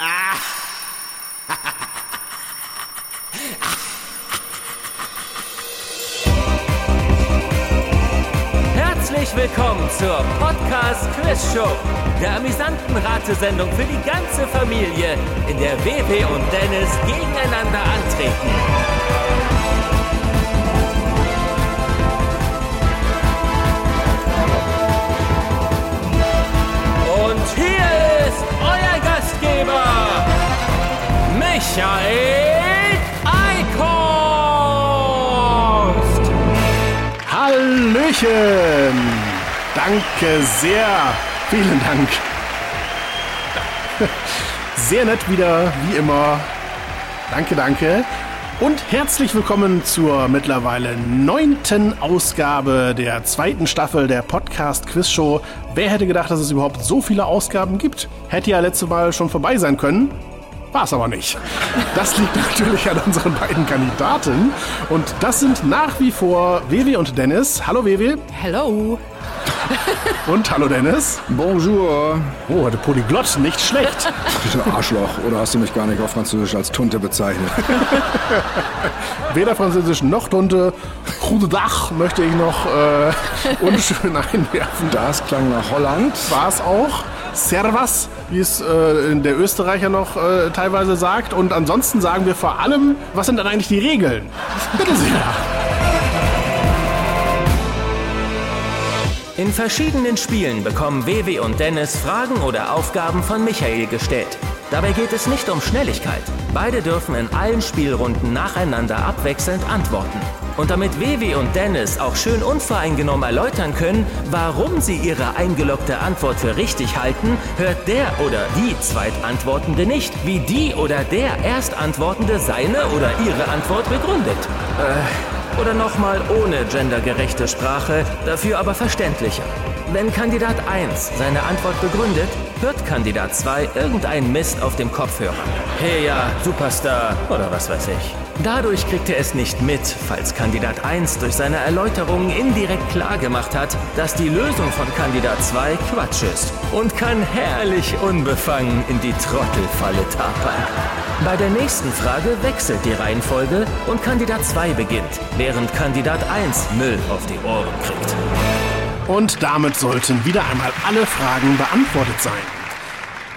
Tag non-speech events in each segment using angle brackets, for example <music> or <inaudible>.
<laughs> Herzlich willkommen zur Podcast Quiz Show, der amüsanten Ratesendung für die ganze Familie, in der WW und Dennis gegeneinander antreten. Und hier ist Gastgeber, Michael Eickhorst. Hallöchen! Danke sehr. Vielen Dank. Sehr nett wieder, wie immer. Danke, danke. Und herzlich willkommen zur mittlerweile neunten Ausgabe der zweiten Staffel der Podcast Quiz Show. Wer hätte gedacht, dass es überhaupt so viele Ausgaben gibt? Hätte ja letzte Mal schon vorbei sein können. War es aber nicht. Das liegt <laughs> natürlich an unseren beiden Kandidaten. Und das sind nach wie vor Wewe und Dennis. Hallo Wewe. Hello. <laughs> Und hallo Dennis. Bonjour. Oh, der Polyglott, nicht schlecht. <laughs> Du Arschloch. Oder hast du mich gar nicht auf Französisch als Tunte bezeichnet? <laughs> Weder Französisch noch Tunte. Dach möchte ich noch äh, unschön einwerfen. Das klang nach Holland. War es auch. Servas, wie es äh, der Österreicher noch äh, teilweise sagt. Und ansonsten sagen wir vor allem, was sind dann eigentlich die Regeln? Bitte sehr. In verschiedenen Spielen bekommen Wewe und Dennis Fragen oder Aufgaben von Michael gestellt. Dabei geht es nicht um Schnelligkeit. Beide dürfen in allen Spielrunden nacheinander abwechselnd antworten. Und damit Wewe und Dennis auch schön unvoreingenommen erläutern können, warum sie ihre eingeloggte Antwort für richtig halten, hört der oder die Zweitantwortende nicht, wie die oder der Erstantwortende seine oder ihre Antwort begründet. Äh, oder nochmal ohne gendergerechte Sprache, dafür aber verständlicher. Wenn Kandidat 1 seine Antwort begründet, hört Kandidat 2 irgendeinen Mist auf dem Kopfhörer. Hey ja, Superstar oder was weiß ich. Dadurch kriegt er es nicht mit, falls Kandidat 1 durch seine Erläuterungen indirekt klargemacht hat, dass die Lösung von Kandidat 2 Quatsch ist und kann herrlich unbefangen in die Trottelfalle tapern. Bei der nächsten Frage wechselt die Reihenfolge und Kandidat 2 beginnt, während Kandidat 1 Müll auf die Ohren kriegt. Und damit sollten wieder einmal alle Fragen beantwortet sein.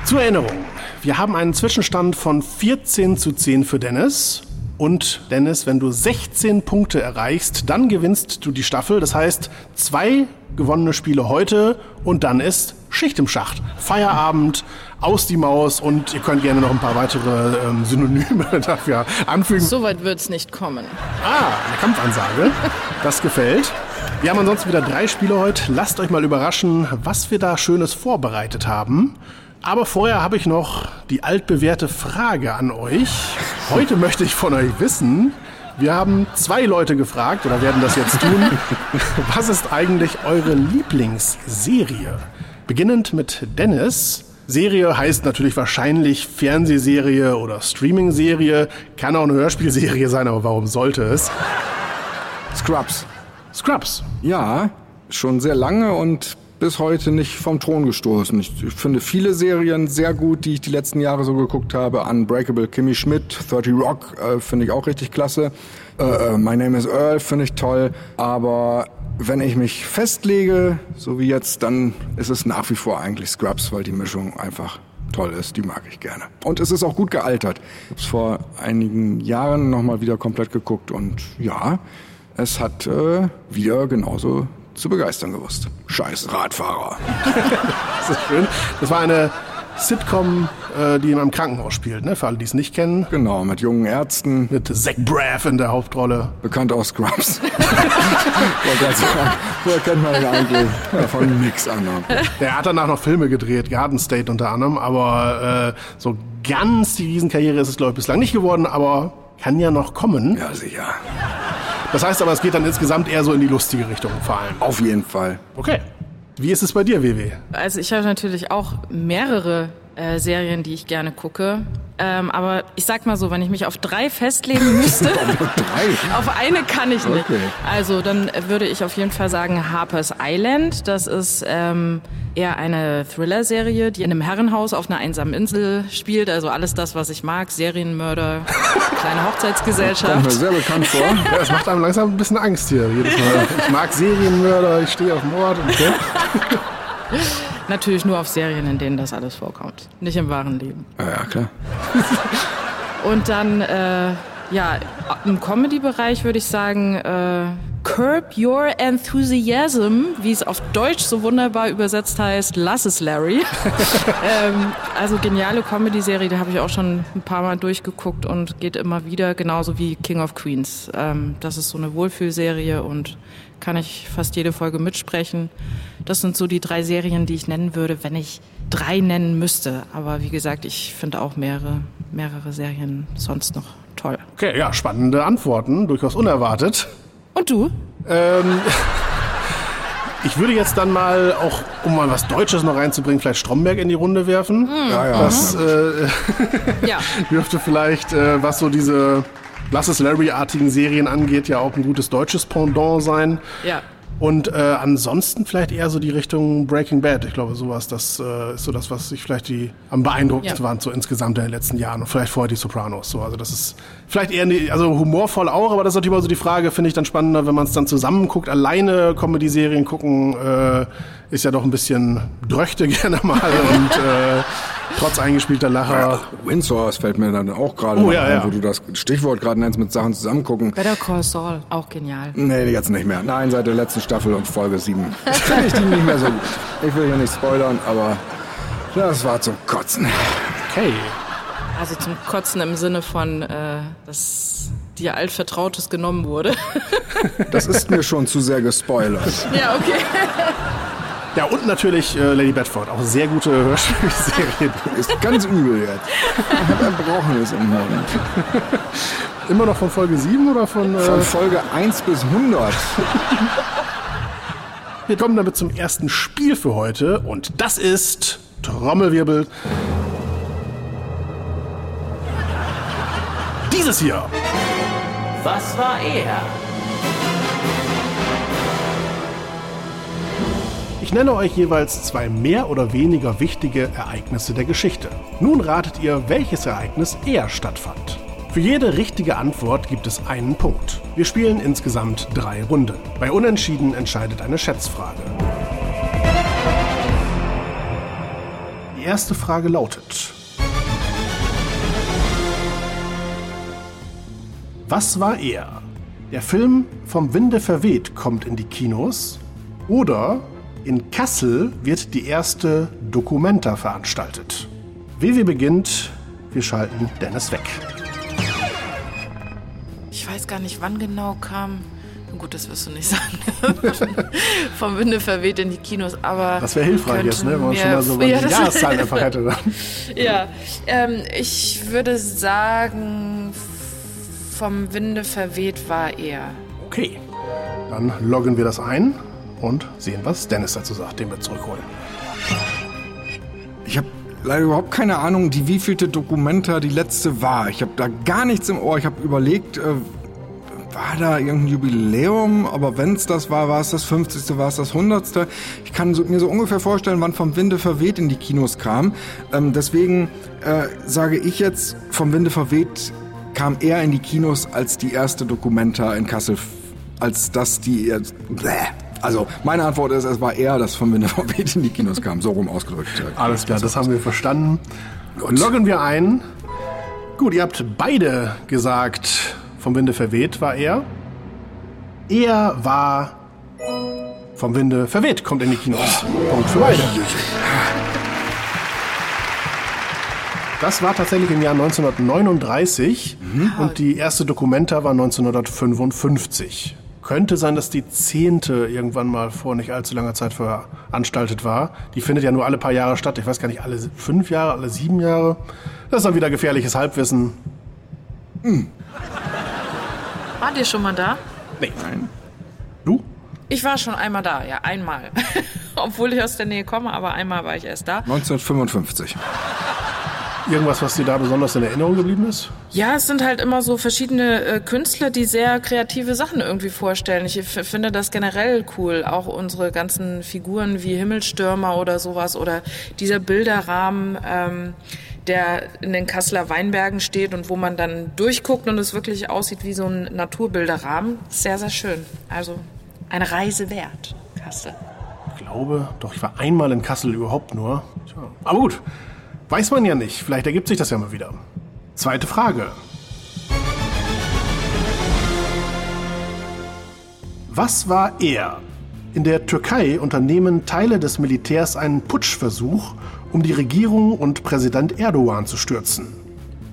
Zur Erinnerung, wir haben einen Zwischenstand von 14 zu 10 für Dennis. Und Dennis, wenn du 16 Punkte erreichst, dann gewinnst du die Staffel. Das heißt, zwei gewonnene Spiele heute und dann ist Schicht im Schacht. Feierabend, aus die Maus und ihr könnt gerne noch ein paar weitere ähm, Synonyme <laughs> dafür anfügen. So weit wird's nicht kommen. Ah, eine Kampfansage. Das gefällt. Wir haben ansonsten wieder drei Spiele heute. Lasst euch mal überraschen, was wir da Schönes vorbereitet haben. Aber vorher habe ich noch die altbewährte Frage an euch. Heute möchte ich von euch wissen, wir haben zwei Leute gefragt oder werden das jetzt tun. <laughs> Was ist eigentlich eure Lieblingsserie? Beginnend mit Dennis. Serie heißt natürlich wahrscheinlich Fernsehserie oder Streaming-Serie. Kann auch eine Hörspielserie sein, aber warum sollte es? Scrubs. Scrubs. Ja, schon sehr lange und bis heute nicht vom Thron gestoßen. Ich finde viele Serien sehr gut, die ich die letzten Jahre so geguckt habe. Unbreakable Kimmy Schmidt, 30 Rock äh, finde ich auch richtig klasse. Äh, äh, My Name is Earl finde ich toll. Aber wenn ich mich festlege, so wie jetzt, dann ist es nach wie vor eigentlich Scrubs, weil die Mischung einfach toll ist. Die mag ich gerne. Und es ist auch gut gealtert. Ich habe es vor einigen Jahren nochmal wieder komplett geguckt und ja, es hat äh, wieder genauso zu begeistern gewusst. Scheiß Radfahrer. <laughs> Das ist schön. Das war eine Sitcom, äh, die in einem Krankenhaus spielt, ne? für alle, die es nicht kennen. Genau, mit jungen Ärzten, Mit Zach Braff in der Hauptrolle. bekannt aus Scrubs. <laughs> <laughs> Woher kennt man ihn eigentlich? Ja, von nix anderem. Der hat danach noch Filme gedreht, Garden State unter anderem, aber äh, so ganz die Riesenkarriere ist es, glaube ich, bislang nicht geworden, aber kann ja noch kommen. Ja, sicher. Das heißt aber, es geht dann insgesamt eher so in die lustige Richtung vor allem. Auf jeden Fall. Okay. Wie ist es bei dir, WW? Also ich habe natürlich auch mehrere äh, Serien, die ich gerne gucke. Ähm, aber ich sag mal so, wenn ich mich auf drei festlegen <laughs> müsste, Drei. auf eine kann ich nicht. Okay. Also dann würde ich auf jeden Fall sagen Harper's Island. Das ist ähm, eher eine Thriller-Serie, die in einem Herrenhaus auf einer einsamen Insel spielt. Also alles das, was ich mag. Serienmörder, <laughs> kleine Kommt mir Hochzeitsgesellschaft. sehr bekannt vor. <laughs> Ja, das macht einem langsam ein bisschen Angst hier jedes Mal. Ich mag Serienmörder, ich stehe auf Mord und so. Natürlich nur auf Serien, in denen das alles vorkommt. Nicht im wahren Leben. Ja, ja, klar. <laughs> Und dann, äh, ja, im Comedy-Bereich würde ich sagen, äh, Curb Your Enthusiasm, wie es auf Deutsch so wunderbar übersetzt heißt, lass es Larry. <laughs> ähm, also geniale Comedy-Serie, die habe ich auch schon ein paar Mal durchgeguckt und geht immer wieder, genauso wie King of Queens. Ähm, das ist so eine Wohlfühlserie und kann ich fast jede Folge mitsprechen. Das sind so die drei Serien, die ich nennen würde, wenn ich drei nennen müsste. Aber wie gesagt, ich finde auch mehrere, mehrere Serien sonst noch toll. Okay, ja, spannende Antworten, durchaus unerwartet. Und du? Ähm, ich würde jetzt dann mal auch, um mal was Deutsches noch reinzubringen, vielleicht Stromberg in die Runde werfen. Ja, ja. Das äh, Ja. <laughs> dürfte vielleicht, äh, was so diese Lass es Larry-artigen Serien angeht, ja auch ein gutes deutsches Pendant sein. Ja. Und äh, ansonsten vielleicht eher so die Richtung Breaking Bad. Ich glaube, sowas, das äh, ist so das, was ich vielleicht die am beeindruckendsten Ja. waren so insgesamt in den letzten Jahren und vielleicht vorher die Sopranos. So, also das ist vielleicht eher, ne, also humorvoll auch, aber das ist natürlich immer so die Frage, finde ich dann spannender, wenn man es dann zusammen guckt. Alleine Comedy-Serien gucken äh, ist ja doch ein bisschen dröchte <laughs> gerne mal und äh, trotz eingespielter Lacher. Windsor, das fällt mir dann auch gerade Oh, ja, ein, ja. wo du das Stichwort gerade nennst mit Sachen zusammengucken. Better Call Saul, auch genial. Nee, jetzt nicht mehr. Nein, seit der letzten Staffel und Folge 7. <laughs> Finde ich die nicht mehr so gut. Ich will hier nicht spoilern, aber das war zum Kotzen. Okay. Also zum Kotzen im Sinne von, äh, dass dir altvertrautes genommen wurde. Das ist mir schon zu sehr gespoilert. <laughs> ja, okay. Ja, und natürlich äh, Lady Bedford, auch sehr gute Hörspielserie. <laughs> Ist ganz übel jetzt. Ich habe Erbrochenes im Mund. Immer noch von Folge 7 oder von... Äh, Von Folge 1 bis 100. Wir kommen damit zum ersten Spiel für heute und das ist Trommelwirbel. Dieses hier. Was war er? Ich nenne euch jeweils zwei mehr oder weniger wichtige Ereignisse der Geschichte. Nun ratet ihr, welches Ereignis eher stattfand. Für jede richtige Antwort gibt es einen Punkt. Wir spielen insgesamt drei Runden. Bei Unentschieden entscheidet eine Schätzfrage. Die erste Frage lautet: Was war er? Der Film Vom Winde verweht kommt in die Kinos oder in Kassel wird die erste Documenta veranstaltet. WW beginnt, wir schalten Dennis weg. Ich weiß gar nicht, wann genau kam. Gut, das wirst du nicht <laughs> sagen. Vom Winde verweht in die Kinos, aber. Das wäre hilfreich jetzt, ne? wenn man schon mal so <laughs> ja, die Jahreszahlen einfach hätte. <laughs> Ja, ähm, ich würde sagen, vom Winde verweht war er. Okay, dann loggen wir das ein und sehen, was Dennis dazu sagt, den wir zurückholen. Ich habe leider überhaupt keine Ahnung, die wievielte Dokumenta die letzte war. Ich habe da gar nichts im Ohr. Ich habe überlegt, äh, war da irgendein Jubiläum? Aber wenn es das war, war es das 50., war es das 100. Ich kann so, mir so ungefähr vorstellen, wann vom Winde verweht in die Kinos kam. Ähm, deswegen äh, sage ich jetzt, vom Winde verweht kam eher in die Kinos als die erste Dokumenta in Kassel, als dass die... Äh. Also meine Antwort ist, es war eher, dass vom Winde verweht in die Kinos kam. So rum ausgedrückt. Alles klar, das haben wir verstanden. Loggen wir ein. Gut, ihr habt beide gesagt, vom Winde verweht war er. Er war vom Winde verweht, kommt in die Kinos. Punkt für beide. Das war tatsächlich im Jahr 1939 und die erste Dokumenta war 1955. Könnte sein, dass die zehnte irgendwann mal vor nicht allzu langer Zeit veranstaltet war. Die findet ja nur alle paar Jahre statt. Ich weiß gar nicht, alle fünf Jahre, alle sieben Jahre. Das ist dann wieder gefährliches Halbwissen. Wart ihr schon mal da? Nee. Du? Ich war schon einmal da, ja, einmal. <laughs> Obwohl ich aus der Nähe komme, aber einmal war ich erst da. 1955. Irgendwas, was dir da besonders in Erinnerung geblieben ist? Ja, es sind halt immer so verschiedene äh, Künstler, die sehr kreative Sachen irgendwie vorstellen. Ich finde das generell cool. Auch unsere ganzen Figuren wie Himmelstürmer oder sowas oder dieser Bilderrahmen, ähm, der in den Kasseler Weinbergen steht und wo man dann durchguckt und es wirklich aussieht wie so ein Naturbilderrahmen. Sehr, sehr schön. Also eine Reise wert, Kassel. Ich glaube, doch, ich war einmal in Kassel überhaupt nur. Tja. Aber gut, Weiß man ja nicht. Vielleicht ergibt sich das ja mal wieder. Zweite Frage. Was war er? In der Türkei unternehmen Teile des Militärs einen Putschversuch, um die Regierung und Präsident Erdogan zu stürzen.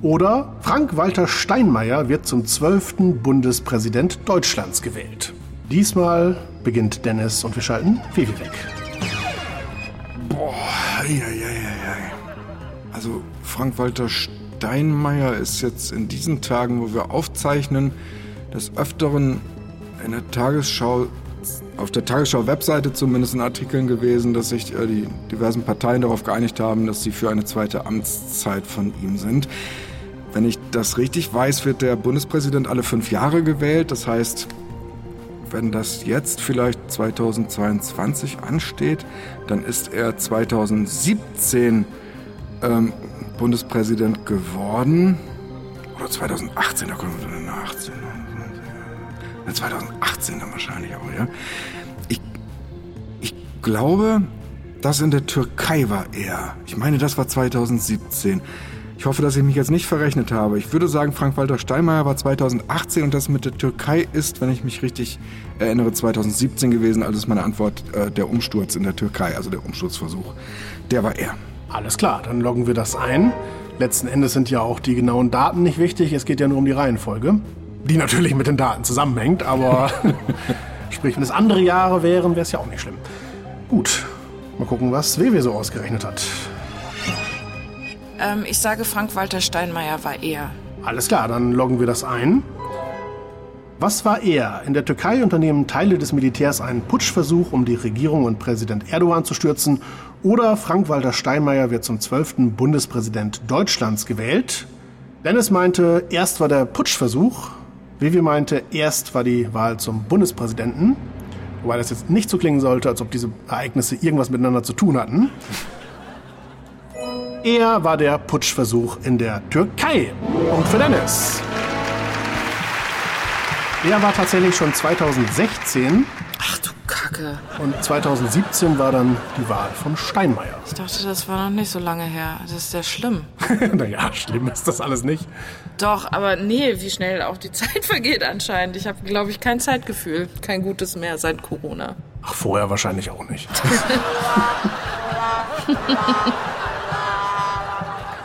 Oder Frank-Walter Steinmeier wird zum zwölften Bundespräsident Deutschlands gewählt. Diesmal beginnt Dennis und wir schalten Vivi weg. Boah, ja, ja, ja. Also Frank-Walter Steinmeier ist jetzt in diesen Tagen, wo wir aufzeichnen, des Öfteren in der Tagesschau, auf der Tagesschau-Webseite zumindest in Artikeln gewesen, dass sich äh, die diversen Parteien darauf geeinigt haben, dass sie für eine zweite Amtszeit von ihm sind. Wenn ich das richtig weiß, wird der Bundespräsident alle fünf Jahre gewählt. Das heißt, wenn das jetzt vielleicht 2022 ansteht, dann ist er 2017 ähm, Bundespräsident geworden. Oder 2018, da kommen wir dann 18. 2018 dann wahrscheinlich auch, ja. Ich, ich glaube, das in der Türkei war er. Ich meine, das war 2017. Ich hoffe, dass ich mich jetzt nicht verrechnet habe. Ich würde sagen, Frank-Walter Steinmeier war 2018 und das mit der Türkei ist, wenn ich mich richtig erinnere, 2017 gewesen. Also ist meine Antwort äh, der Umsturz in der Türkei, also der Umsturzversuch. Der war er. Alles klar, dann loggen wir das ein. Letzten Endes sind ja auch die genauen Daten nicht wichtig. Es geht ja nur um die Reihenfolge, die natürlich mit den Daten zusammenhängt. Aber <laughs> sprich, wenn es andere Jahre wären, wäre es ja auch nicht schlimm. Gut, mal gucken, was WW so ausgerechnet hat. Ähm, ich sage, Frank-Walter Steinmeier war er. Alles klar, dann loggen wir das ein. Was war er? In der Türkei unternehmen Teile des Militärs einen Putschversuch, um die Regierung und Präsident Erdogan zu stürzen oder Frank-Walter Steinmeier wird zum zwölften Bundespräsident Deutschlands gewählt. Dennis meinte, erst war der Putschversuch. Vivi meinte, erst war die Wahl zum Bundespräsidenten. Wobei das jetzt nicht so klingen sollte, als ob diese Ereignisse irgendwas miteinander zu tun hatten. Er war der Putschversuch in der Türkei. Und für Dennis. Er war tatsächlich schon 2016 Kacke. Und 2017 war dann die Wahl von Steinmeier. Ich dachte, das war noch nicht so lange her. Das ist sehr schlimm. <laughs> naja, schlimm ist das alles nicht. Doch, aber nee, wie schnell auch die <laughs> Zeit vergeht anscheinend. Ich habe, glaube ich, kein Zeitgefühl. Kein gutes mehr seit Corona. Ach, vorher wahrscheinlich auch nicht. <laughs>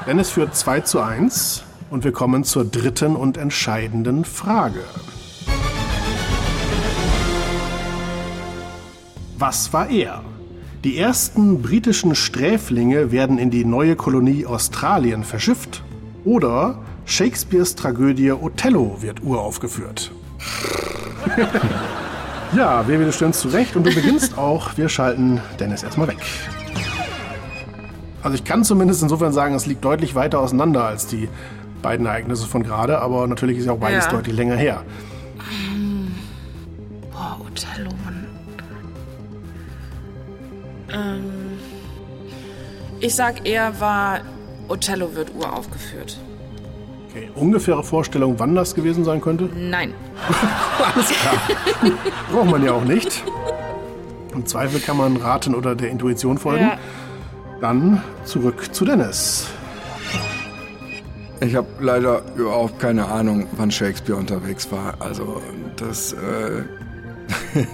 Dennis führt 2 zu 1 und wir kommen zur dritten und entscheidenden Frage. Was war er? Die ersten britischen Sträflinge werden in die neue Kolonie Australien verschifft oder Shakespeares Tragödie Othello wird uraufgeführt. <laughs> ja, wir du stöhnst zurecht und du beginnst auch. Wir schalten Dennis erstmal weg. Also ich kann zumindest insofern sagen, es liegt deutlich weiter auseinander als die beiden Ereignisse von gerade, aber natürlich ist ja auch beides ja. deutlich länger her. Boah, Othello, ähm, ich sag eher war Othello wird uraufgeführt. Okay, ungefähre Vorstellung, wann das gewesen sein könnte? Nein. <laughs> Alles klar. <laughs> Braucht man ja auch nicht. Im Zweifel kann man raten oder der Intuition folgen. Ja. Dann zurück zu Dennis. Ich habe leider überhaupt keine Ahnung, wann Shakespeare unterwegs war. Also das, äh, <laughs>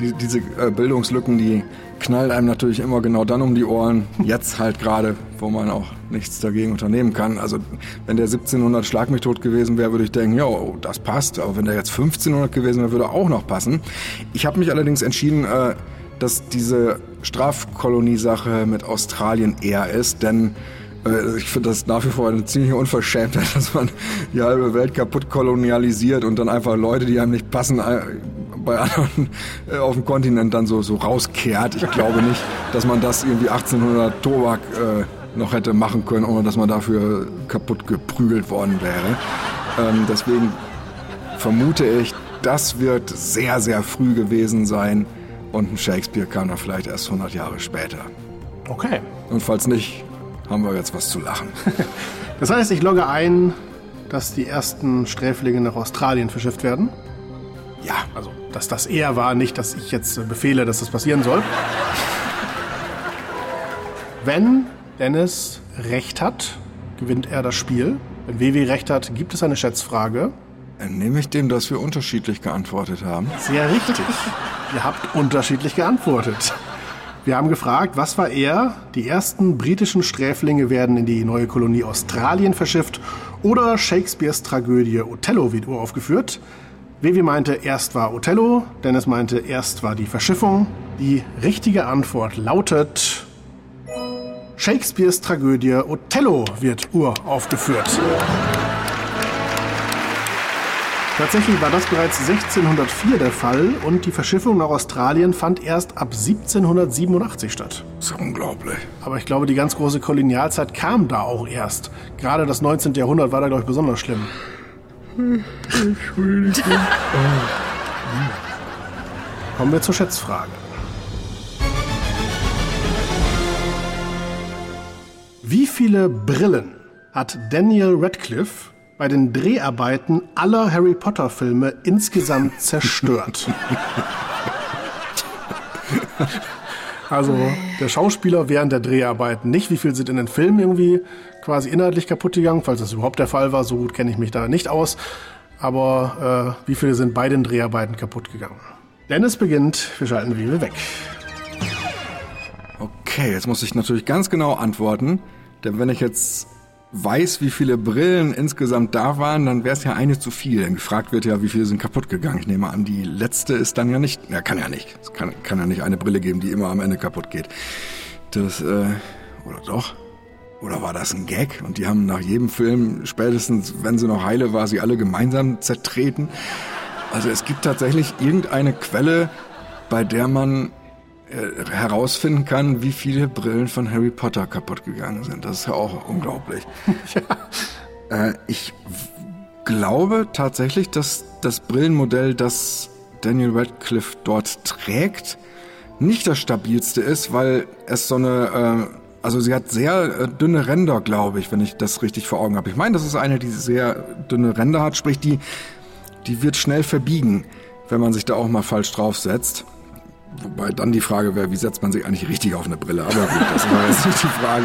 die, diese äh, Bildungslücken, die knallt einem natürlich immer genau dann um die Ohren. Jetzt halt gerade, wo man auch nichts dagegen unternehmen kann. Also wenn der 1700 Schlag mich tot gewesen wäre, würde ich denken, ja, das passt. Aber wenn der jetzt 1500 gewesen wäre, würde auch noch passen. Ich habe mich allerdings entschieden, äh, dass diese Strafkoloniesache mit Australien eher ist, denn äh, ich finde das nach wie vor eine ziemliche Unverschämtheit, <laughs> dass man die halbe Welt kaputt kolonialisiert und dann einfach Leute, die einem nicht passen, äh, bei anderen äh, auf dem Kontinent dann so, so rauskehrt. Ich glaube nicht, dass man das irgendwie 1800 Tobak äh, noch hätte machen können, ohne dass man dafür kaputt geprügelt worden wäre. Ähm, deswegen vermute ich, das wird sehr, sehr früh gewesen sein und ein Shakespeare kam da vielleicht erst 100 Jahre später. Okay. Und falls nicht, haben wir jetzt was zu lachen. <laughs> Das heißt, ich logge ein, dass die ersten Sträflinge nach Australien verschifft werden. Ja, Also, dass das er war, nicht, dass ich jetzt äh, befehle, dass das passieren soll. Wenn Dennis recht hat, gewinnt er das Spiel. Wenn WW recht hat, gibt es eine Schätzfrage. entnehme ich dem, dass wir unterschiedlich geantwortet haben. Sehr richtig. Ihr habt unterschiedlich geantwortet. Wir haben gefragt, was war er? Die ersten britischen Sträflinge werden in die neue Kolonie Australien verschifft oder Shakespeares Tragödie Othello wird uraufgeführt. Vivi meinte, erst war Othello, Dennis meinte, erst war die Verschiffung. Die richtige Antwort lautet Shakespeares Tragödie Othello wird uraufgeführt. Tatsächlich war das bereits 1604 der Fall und die Verschiffung nach Australien fand erst ab 1787 statt. Das ist unglaublich. Aber ich glaube, die ganz große Kolonialzeit kam da auch erst. Gerade das 19. Jahrhundert war da, glaube ich, besonders schlimm. Kommen wir zur Schätzfrage. Wie viele Brillen hat Daniel Radcliffe bei den Dreharbeiten aller Harry Potter Filme insgesamt <laughs> zerstört? Also der Schauspieler während der Dreharbeiten nicht. Wie viel sind in den Filmen irgendwie quasi inhaltlich kaputt gegangen? Falls das überhaupt der Fall war, so gut kenne ich mich da nicht aus. Aber äh, wie viele sind bei den Dreharbeiten kaputt gegangen? Dennis beginnt, wir schalten wie weg. Okay, jetzt muss ich natürlich ganz genau antworten, denn wenn ich jetzt weiß, wie viele Brillen insgesamt da waren, dann wäre es ja eine zu viel. Denn gefragt wird ja, wie viele sind kaputt gegangen. Ich nehme an, die letzte ist dann ja nicht, ja kann ja nicht. Es kann, kann ja nicht eine Brille geben, die immer am Ende kaputt geht. Das, äh, oder doch? Oder war das ein Gag? Und die haben nach jedem Film, spätestens wenn sie noch heile war, sie alle gemeinsam zertreten. Also es gibt tatsächlich irgendeine Quelle, bei der man herausfinden kann, wie viele Brillen von Harry Potter kaputt gegangen sind. Das ist ja auch unglaublich. <laughs> äh, ich glaube tatsächlich, dass das Brillenmodell, das Daniel Radcliffe dort trägt, nicht das stabilste ist, weil es so eine, äh, also sie hat sehr äh, dünne Ränder, glaube ich, wenn ich das richtig vor Augen habe. Ich meine, das ist eine, die sehr dünne Ränder hat, sprich die, die wird schnell verbiegen, wenn man sich da auch mal falsch draufsetzt. Wobei dann die Frage wäre, wie setzt man sich eigentlich richtig auf eine Brille? Aber gut, das war jetzt nicht die Frage.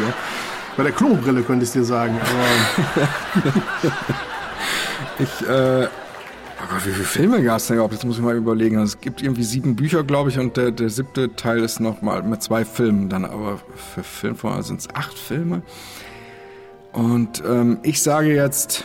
Bei der Klobrille könnte ich dir sagen, aber <laughs> Ich, äh, aber wie viele Filme gab es denn überhaupt? Jetzt muss ich mal überlegen. Es gibt irgendwie sieben Bücher, glaube ich, und der, der siebte Teil ist noch mal mit zwei Filmen dann. Aber für Filmform sind es acht Filme. Und ähm, ich sage jetzt,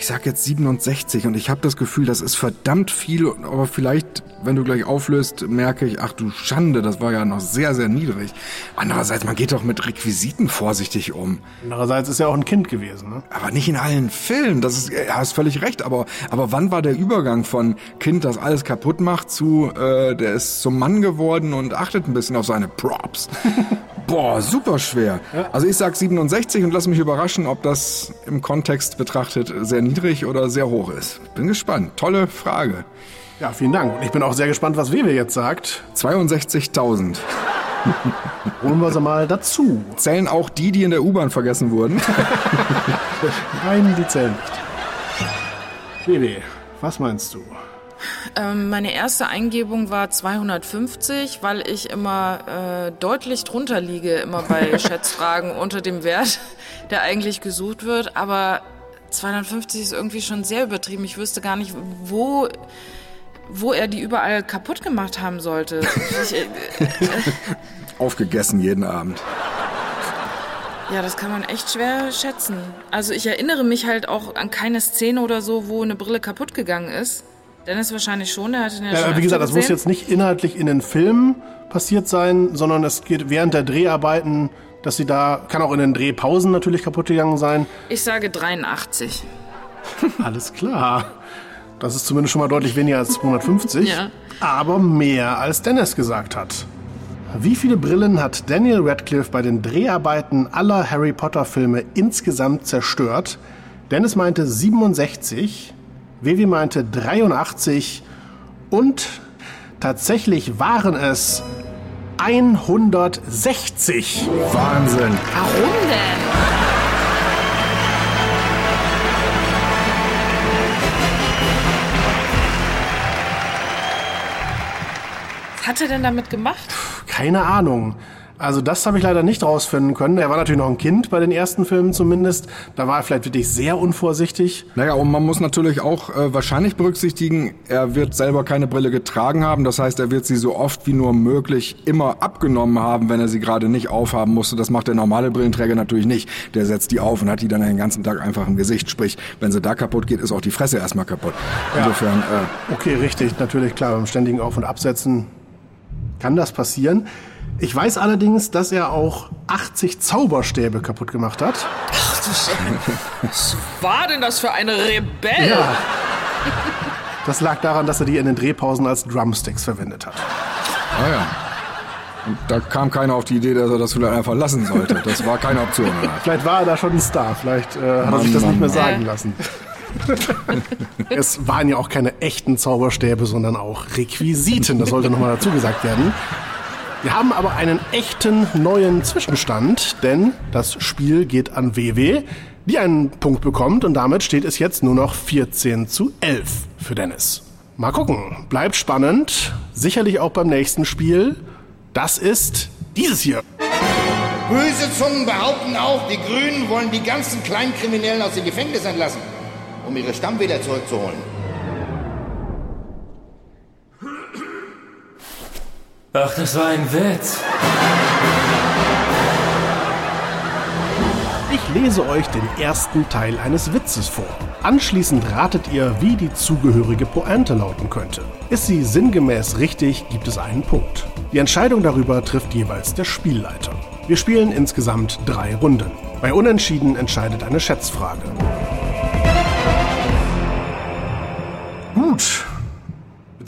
ich sage jetzt 67 und ich habe das Gefühl, das ist verdammt viel. Aber vielleicht, wenn du gleich auflöst, merke ich, ach du Schande, das war ja noch sehr, sehr niedrig. Andererseits, man geht doch mit Requisiten vorsichtig um. andererseits ist er auch ein Kind gewesen. Ne? Aber nicht in allen Filmen. Das ist, du hast völlig recht. Aber, aber wann war der Übergang von Kind, das alles kaputt macht, zu, äh, der ist zum Mann geworden und achtet ein bisschen auf seine Props? <laughs> Boah, super schwer. Also ich sag 67 und lass mich überraschen, ob das im Kontext betrachtet sehr niedrig oder sehr hoch ist. Bin gespannt. Tolle Frage. Ja, vielen Dank. Und ich bin auch sehr gespannt, was Wewe jetzt sagt. 62.000. Holen wir sie mal dazu. Zählen auch die, die in der U-Bahn vergessen wurden? <laughs> Nein, die zählen nicht. Wewe, was meinst du? Ähm, meine erste Eingebung war 250, weil ich immer äh, deutlich drunter liege, immer bei <laughs> Schätzfragen unter dem Wert, der eigentlich gesucht wird. Aber 250 ist irgendwie schon sehr übertrieben. Ich wüsste gar nicht, wo, wo er die überall kaputt gemacht haben sollte. Ich, äh, <laughs> Aufgegessen jeden Abend. ja, das kann man echt schwer schätzen. Also ich erinnere mich halt auch an keine Szene oder so, wo eine Brille kaputt gegangen ist. Dennis wahrscheinlich schon, der hat ihn ja schon Ja, wie gesagt, das muss jetzt nicht inhaltlich in den Filmen passiert sein, sondern es geht während der Dreharbeiten, dass sie da, kann auch in den Drehpausen natürlich kaputt gegangen sein. Ich sage 83. <laughs> Alles klar. Das ist zumindest schon mal deutlich weniger als 250. Ja. Aber mehr als Dennis gesagt hat. Wie viele Brillen hat Daniel Radcliffe bei den Dreharbeiten aller Harry Potter-Filme insgesamt zerstört? Dennis meinte 67, Vivi meinte 83 und tatsächlich waren es 160. Wahnsinn. Warum denn? Was hat er denn damit gemacht? Keine Ahnung. Also das habe ich leider nicht rausfinden können. Er war natürlich noch ein Kind bei den ersten Filmen zumindest. Da war er vielleicht wirklich sehr unvorsichtig. Naja, und man muss natürlich auch äh, wahrscheinlich berücksichtigen, er wird selber keine Brille getragen haben. Das heißt, er wird sie so oft wie nur möglich immer abgenommen haben, wenn er sie gerade nicht aufhaben musste. Das macht der normale Brillenträger natürlich nicht. Der setzt die auf und hat die dann den ganzen Tag einfach im Gesicht. Sprich, wenn sie da kaputt geht, ist auch die Fresse erstmal kaputt. Insofern, äh, Okay, richtig, natürlich klar. Beim ständigen Auf- und Absetzen kann das passieren. Ich weiß allerdings, dass er auch 80 Zauberstäbe kaputt gemacht hat. Was war denn das für eine Rebell? Ja. Das lag daran, dass er die in den Drehpausen als Drumsticks verwendet hat. ah ja. Und da kam keiner auf die Idee, dass er das vielleicht einfach lassen sollte. Das war keine Option. Vielleicht war er da schon ein Star, vielleicht äh, hat er Mann, sich das Mann, nicht mehr Mann. sagen lassen. <laughs> es waren ja auch keine echten Zauberstäbe, sondern auch Requisiten, das sollte nochmal dazu gesagt werden. Wir haben aber einen echten neuen Zwischenstand, denn das Spiel geht an WW, die einen Punkt bekommt und damit steht es jetzt nur noch 14 zu 11 für Dennis. Mal gucken, bleibt spannend, sicherlich auch beim nächsten Spiel. Das ist dieses hier. Böse Zungen behaupten auch, die Grünen wollen die ganzen Kleinkriminellen aus dem Gefängnis entlassen, um ihre Stammwähler zurückzuholen. Ach, das war ein Witz. Ich lese euch den ersten Teil eines Witzes vor. Anschließend ratet ihr, wie die zugehörige Pointe lauten könnte. Ist sie sinngemäß richtig, gibt es einen Punkt. Die Entscheidung darüber trifft jeweils der Spielleiter. Wir spielen insgesamt drei Runden. Bei Unentschieden entscheidet eine Schätzfrage.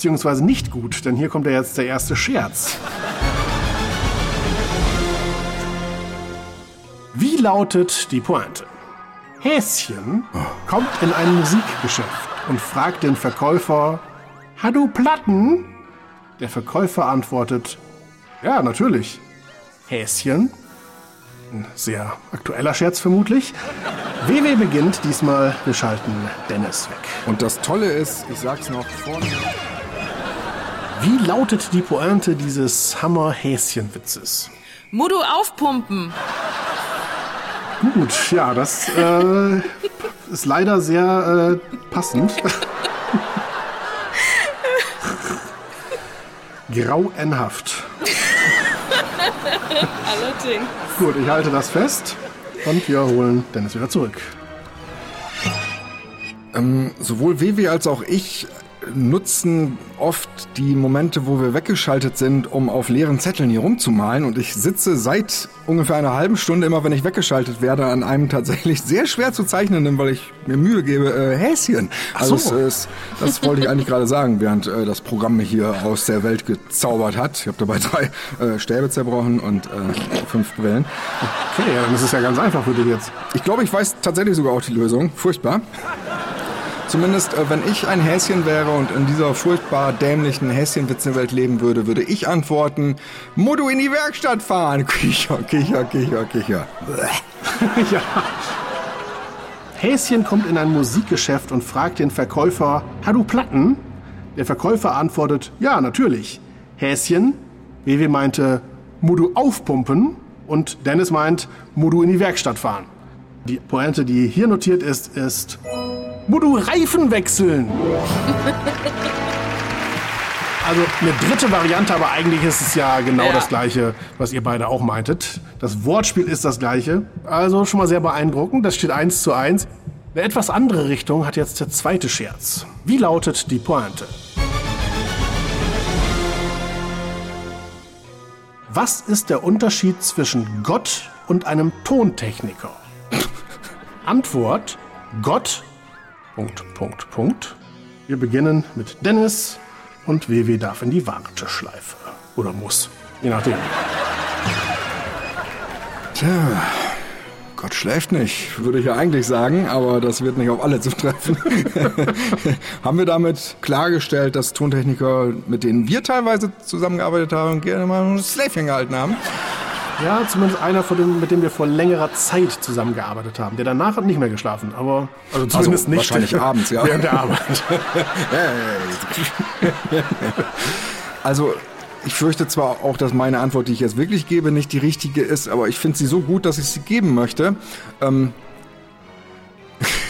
Beziehungsweise nicht gut, denn hier kommt ja jetzt der erste Scherz. Wie lautet die Pointe? Häschen kommt in ein Musikgeschäft und fragt den Verkäufer, Hast du Platten? Der Verkäufer antwortet, ja, natürlich. Häschen? Ein sehr aktueller Scherz vermutlich. WW beginnt diesmal, wir schalten Dennis weg. Und das Tolle ist, ich sag's noch vorne. Wie lautet die Pointe dieses Hammer-Häschen-Witzes? Mudu aufpumpen. Gut, ja, das äh, ist leider sehr äh, passend. Grauenhaft. Allerdings. Gut, ich halte das fest und wir holen Dennis wieder zurück. Sowohl WW als auch ich nutzen oft die Momente, wo wir weggeschaltet sind, um auf leeren Zetteln hier rumzumalen. Und ich sitze seit ungefähr einer halben Stunde, immer wenn ich weggeschaltet werde, an einem tatsächlich sehr schwer zu zeichnenden, weil ich mir Mühe gebe, äh, Häschen. Also so. es, es, das wollte ich eigentlich gerade sagen, während äh, das Programm mich hier aus der Welt gezaubert hat. Ich habe dabei drei äh, Stäbe zerbrochen und äh, fünf Brillen. Okay, ja, dann ist es ja ganz einfach für dich jetzt. Ich glaube, ich weiß tatsächlich sogar auch die Lösung. Furchtbar. Zumindest, äh, wenn ich ein Häschen wäre und in dieser furchtbar dämlichen Häschenwitzenwelt leben würde, würde ich antworten, Modu in die Werkstatt fahren. <laughs> Kicher, kicher, kicher, kicher. <laughs> ja. Häschen kommt in ein Musikgeschäft und fragt den Verkäufer, Hast du Platten? Der Verkäufer antwortet, ja, natürlich. Häschen, WW meinte, Mudu aufpumpen und Dennis meint, Mudu in die Werkstatt fahren. Die Pointe, die hier notiert ist, ist Mudu Reifen wechseln. <laughs> Also eine dritte Variante, aber eigentlich ist es ja genau Ja. das gleiche, was ihr beide auch meintet. Das Wortspiel ist das gleiche. Also schon mal sehr beeindruckend. Das steht 1 zu 1. Eine etwas andere Richtung hat jetzt der zweite Scherz. Wie lautet die Pointe? Was ist der Unterschied zwischen Gott und einem Tontechniker? <laughs> Antwort: Gott. Punkt, Punkt, Punkt. Wir beginnen mit Dennis und WW darf in die Warteschleife. Oder muss. Je nachdem. Tja, Gott schläft nicht, würde ich ja eigentlich sagen, aber das wird nicht auf alle zutreffen. <laughs> haben wir damit klargestellt, dass Tontechniker, mit denen wir teilweise zusammengearbeitet haben, gerne mal ein Släfchen gehalten haben? Ja, zumindest einer, von dem, mit dem wir vor längerer Zeit zusammengearbeitet haben. Der danach hat nicht mehr geschlafen, aber also zumindest Also, nicht wahrscheinlich <laughs> abends, ja. während der Arbeit. <laughs> Also, ich fürchte zwar auch, dass meine Antwort, die ich jetzt wirklich gebe, nicht die richtige ist, aber ich finde sie so gut, dass ich sie geben möchte. Ähm,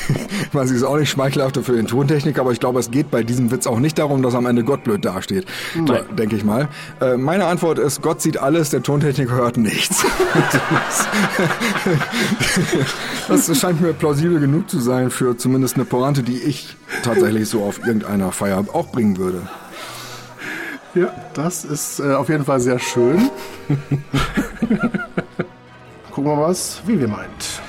<laughs> weil sie ist auch nicht schmeichelhaft für den Tontechniker, aber ich glaube, es geht bei diesem Witz auch nicht darum, dass am Ende Gott blöd dasteht. Da, denke ich mal. Äh, meine Antwort ist, Gott sieht alles, der Tontechniker hört nichts. <laughs> <laughs> das, scheint mir plausibel genug zu sein für zumindest eine Pointe, die ich tatsächlich so auf irgendeiner Feier auch bringen würde. Ja, das ist äh, auf jeden Fall sehr schön. Gucken wir mal, was Vivi meint.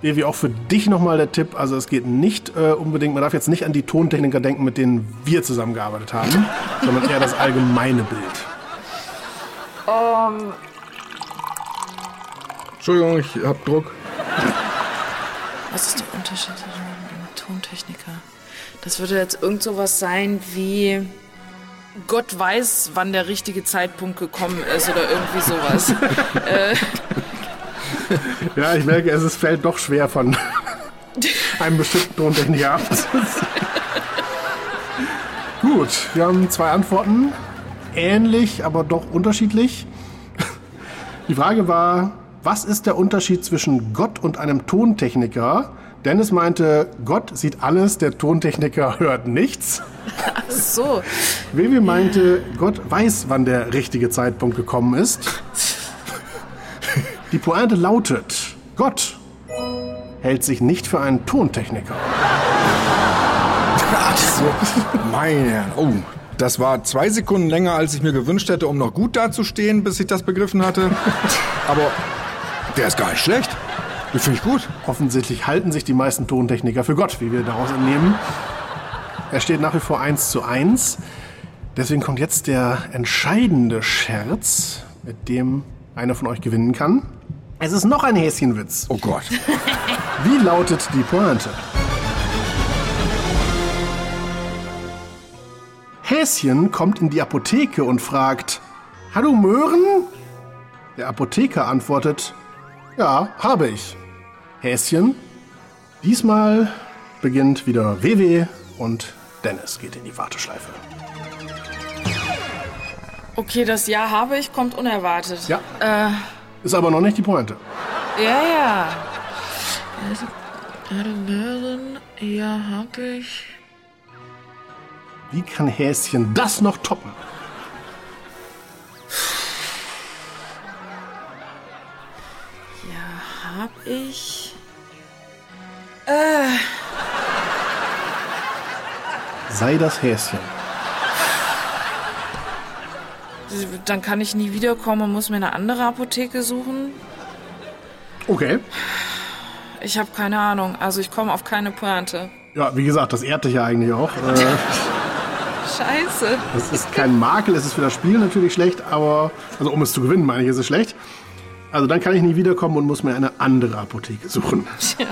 Vivi, auch für dich nochmal der Tipp. Also es geht nicht äh, unbedingt, man darf jetzt nicht an die Tontechniker denken, mit denen wir zusammengearbeitet haben, <laughs> sondern eher das allgemeine Bild. Entschuldigung, ich hab Druck. Was ist der Unterschied zwischen einem Tontechniker? Das würde jetzt irgend sowas sein wie Gott weiß, wann der richtige Zeitpunkt gekommen ist oder irgendwie sowas. <laughs> Ja, ich merke, es fällt doch schwer von <laughs> einem bestimmten Tontechniker ab. Gut, wir haben zwei Antworten. Ähnlich, aber doch unterschiedlich. Die Frage war, was ist der Unterschied zwischen Gott und einem Tontechniker? Dennis meinte, Gott sieht alles, der Tontechniker <laughs> hört nichts. Ach so. Vivi meinte, Gott weiß, wann der richtige Zeitpunkt gekommen ist. Die Pointe lautet, Gott hält sich nicht für einen Tontechniker. <laughs> Ach so. Meine Herren. Oh, das war zwei Sekunden länger, als ich mir gewünscht hätte, um noch gut dazustehen, bis ich das begriffen hatte. Aber der ist gar nicht schlecht. Den finde ich gut. Offensichtlich halten sich die meisten Tontechniker für Gott, wie wir daraus entnehmen. Er steht nach wie vor 1 zu 1. Deswegen kommt jetzt der entscheidende Scherz, mit dem einer von euch gewinnen kann. Es ist noch ein Häschenwitz. Oh Gott. <laughs> Wie lautet die Pointe? Häschen kommt in die Apotheke und fragt, Hallo Möhren? Der Apotheker antwortet, Ja, habe ich. Häschen. Diesmal beginnt wieder WW und Dennis geht in die Warteschleife. Okay, das Ja habe ich, kommt unerwartet. Ja. Ist aber noch nicht die Pointe. Ja, ja. Also, Möhren, ja, hab ich. Wie kann Häschen das noch toppen? Ja, hab ich. Sei das Häschen. Dann kann ich nie wiederkommen und muss mir eine andere Apotheke suchen. Okay. Ich habe keine Ahnung. Also ich komme auf keine Pointe. Ja, wie gesagt, das ehrt dich ja eigentlich auch. Äh, Scheiße. Das ist kein Makel, es ist für das Spiel natürlich schlecht, aber, also um es zu gewinnen, meine ich, ist es schlecht. Also dann kann ich nie wiederkommen und muss mir eine andere Apotheke suchen. Tja.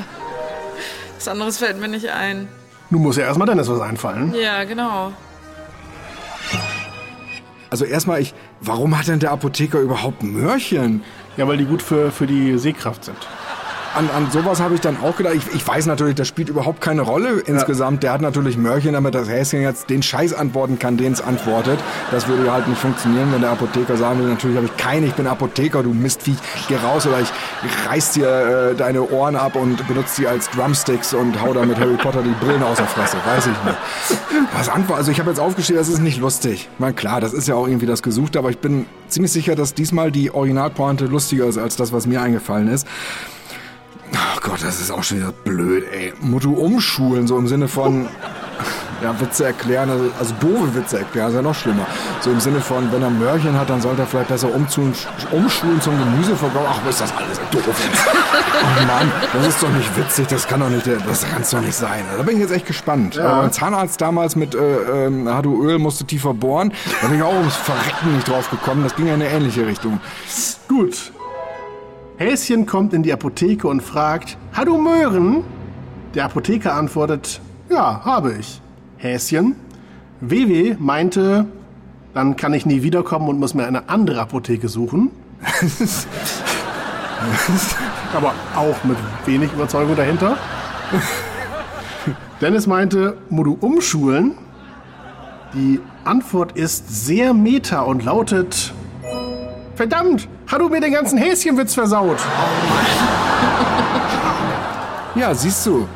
Was anderes fällt mir nicht ein. Nun muss ja erstmal Dennis was einfallen. Ja, genau. Also erstmal, ich, warum hat denn der Apotheker überhaupt Möhrchen? Ja, weil die gut für, für die Sehkraft sind. An, an sowas habe ich dann auch gedacht. Ich, ich weiß natürlich, das spielt überhaupt keine Rolle insgesamt. Der hat natürlich Möhrchen, damit das Häschen jetzt den Scheiß antworten kann, den es antwortet. Das würde ja halt nicht funktionieren, wenn der Apotheker sagen will, natürlich habe ich keine, ich bin Apotheker, du Mistviech, geh raus oder ich reiß dir äh, deine Ohren ab und benutze sie als Drumsticks und hau da mit Harry Potter die Brillen aus der Fresse, weiß ich nicht. Was antworten? Also ich habe jetzt aufgeschrieben, das ist nicht lustig. Ich meine, klar, das ist ja auch irgendwie das Gesuchte, aber ich bin ziemlich sicher, dass diesmal die Originalpointe lustiger ist als das, was mir eingefallen ist. Oh Gott, das ist auch schon wieder blöd, ey. Motto umschulen, so im Sinne von. <laughs> ja, Witze erklären, also, also doofe Witze erklären, ist ja noch schlimmer. So im Sinne von, wenn er Mörchen hat, dann sollte er vielleicht besser umzun, umschulen zum Gemüseverkauf. Ach, was ist das alles doof. Ach <laughs> Mann, das ist doch nicht witzig, das kann doch nicht, das kann es doch nicht sein. Da bin ich jetzt echt gespannt. Ja. Mein Zahnarzt damals mit äh, äh, Hadu Öl musste tiefer bohren, da bin ich auch ums Verrecken nicht drauf gekommen. Das ging ja in eine ähnliche Richtung. Gut. Häschen kommt in die Apotheke und fragt, Hadu Möhren? Der Apotheker antwortet, ja, habe ich. Häschen. WW meinte, dann kann ich nie wiederkommen und muss mir eine andere Apotheke suchen. <laughs> Aber auch mit wenig Überzeugung dahinter. <laughs> Dennis meinte, Modu umschulen. Die Antwort ist sehr meta und lautet: Verdammt, hat du mir den ganzen Häschenwitz versaut? ja, siehst du.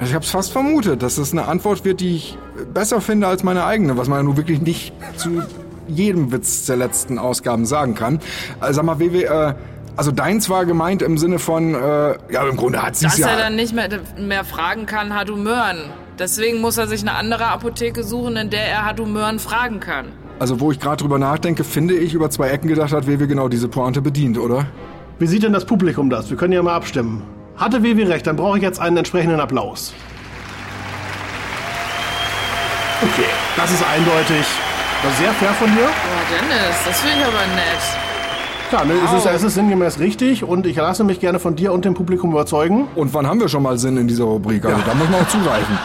Ich hab's fast vermutet, dass es eine Antwort wird, die ich besser finde als meine eigene, was man ja nun wirklich nicht zu jedem Witz der letzten Ausgaben sagen kann. Also, sag mal, WW, äh, also deins war gemeint im Sinne von, äh, ja, im Grunde hat sie Dass ja... er dann nicht mehr, mehr fragen kann, hat du Möhren. Deswegen muss er sich eine andere Apotheke suchen, in der er hat du Möhren fragen kann. Also wo ich gerade drüber nachdenke, finde ich, über zwei Ecken gedacht hat, WW genau diese Pointe bedient, oder? Wie sieht denn das Publikum das? Wir können ja mal abstimmen. Hatte WW recht, dann brauche ich jetzt einen entsprechenden Applaus. Okay, das ist eindeutig. Das ist sehr fair von dir. Boah, Dennis, das finde ich aber nett. Klar, ne, es, ist, es ist sinngemäß richtig und ich lasse mich gerne von dir und dem Publikum überzeugen. Und wann haben wir schon mal Sinn in dieser Rubrik? Also Ja. da muss man auch zugreifen.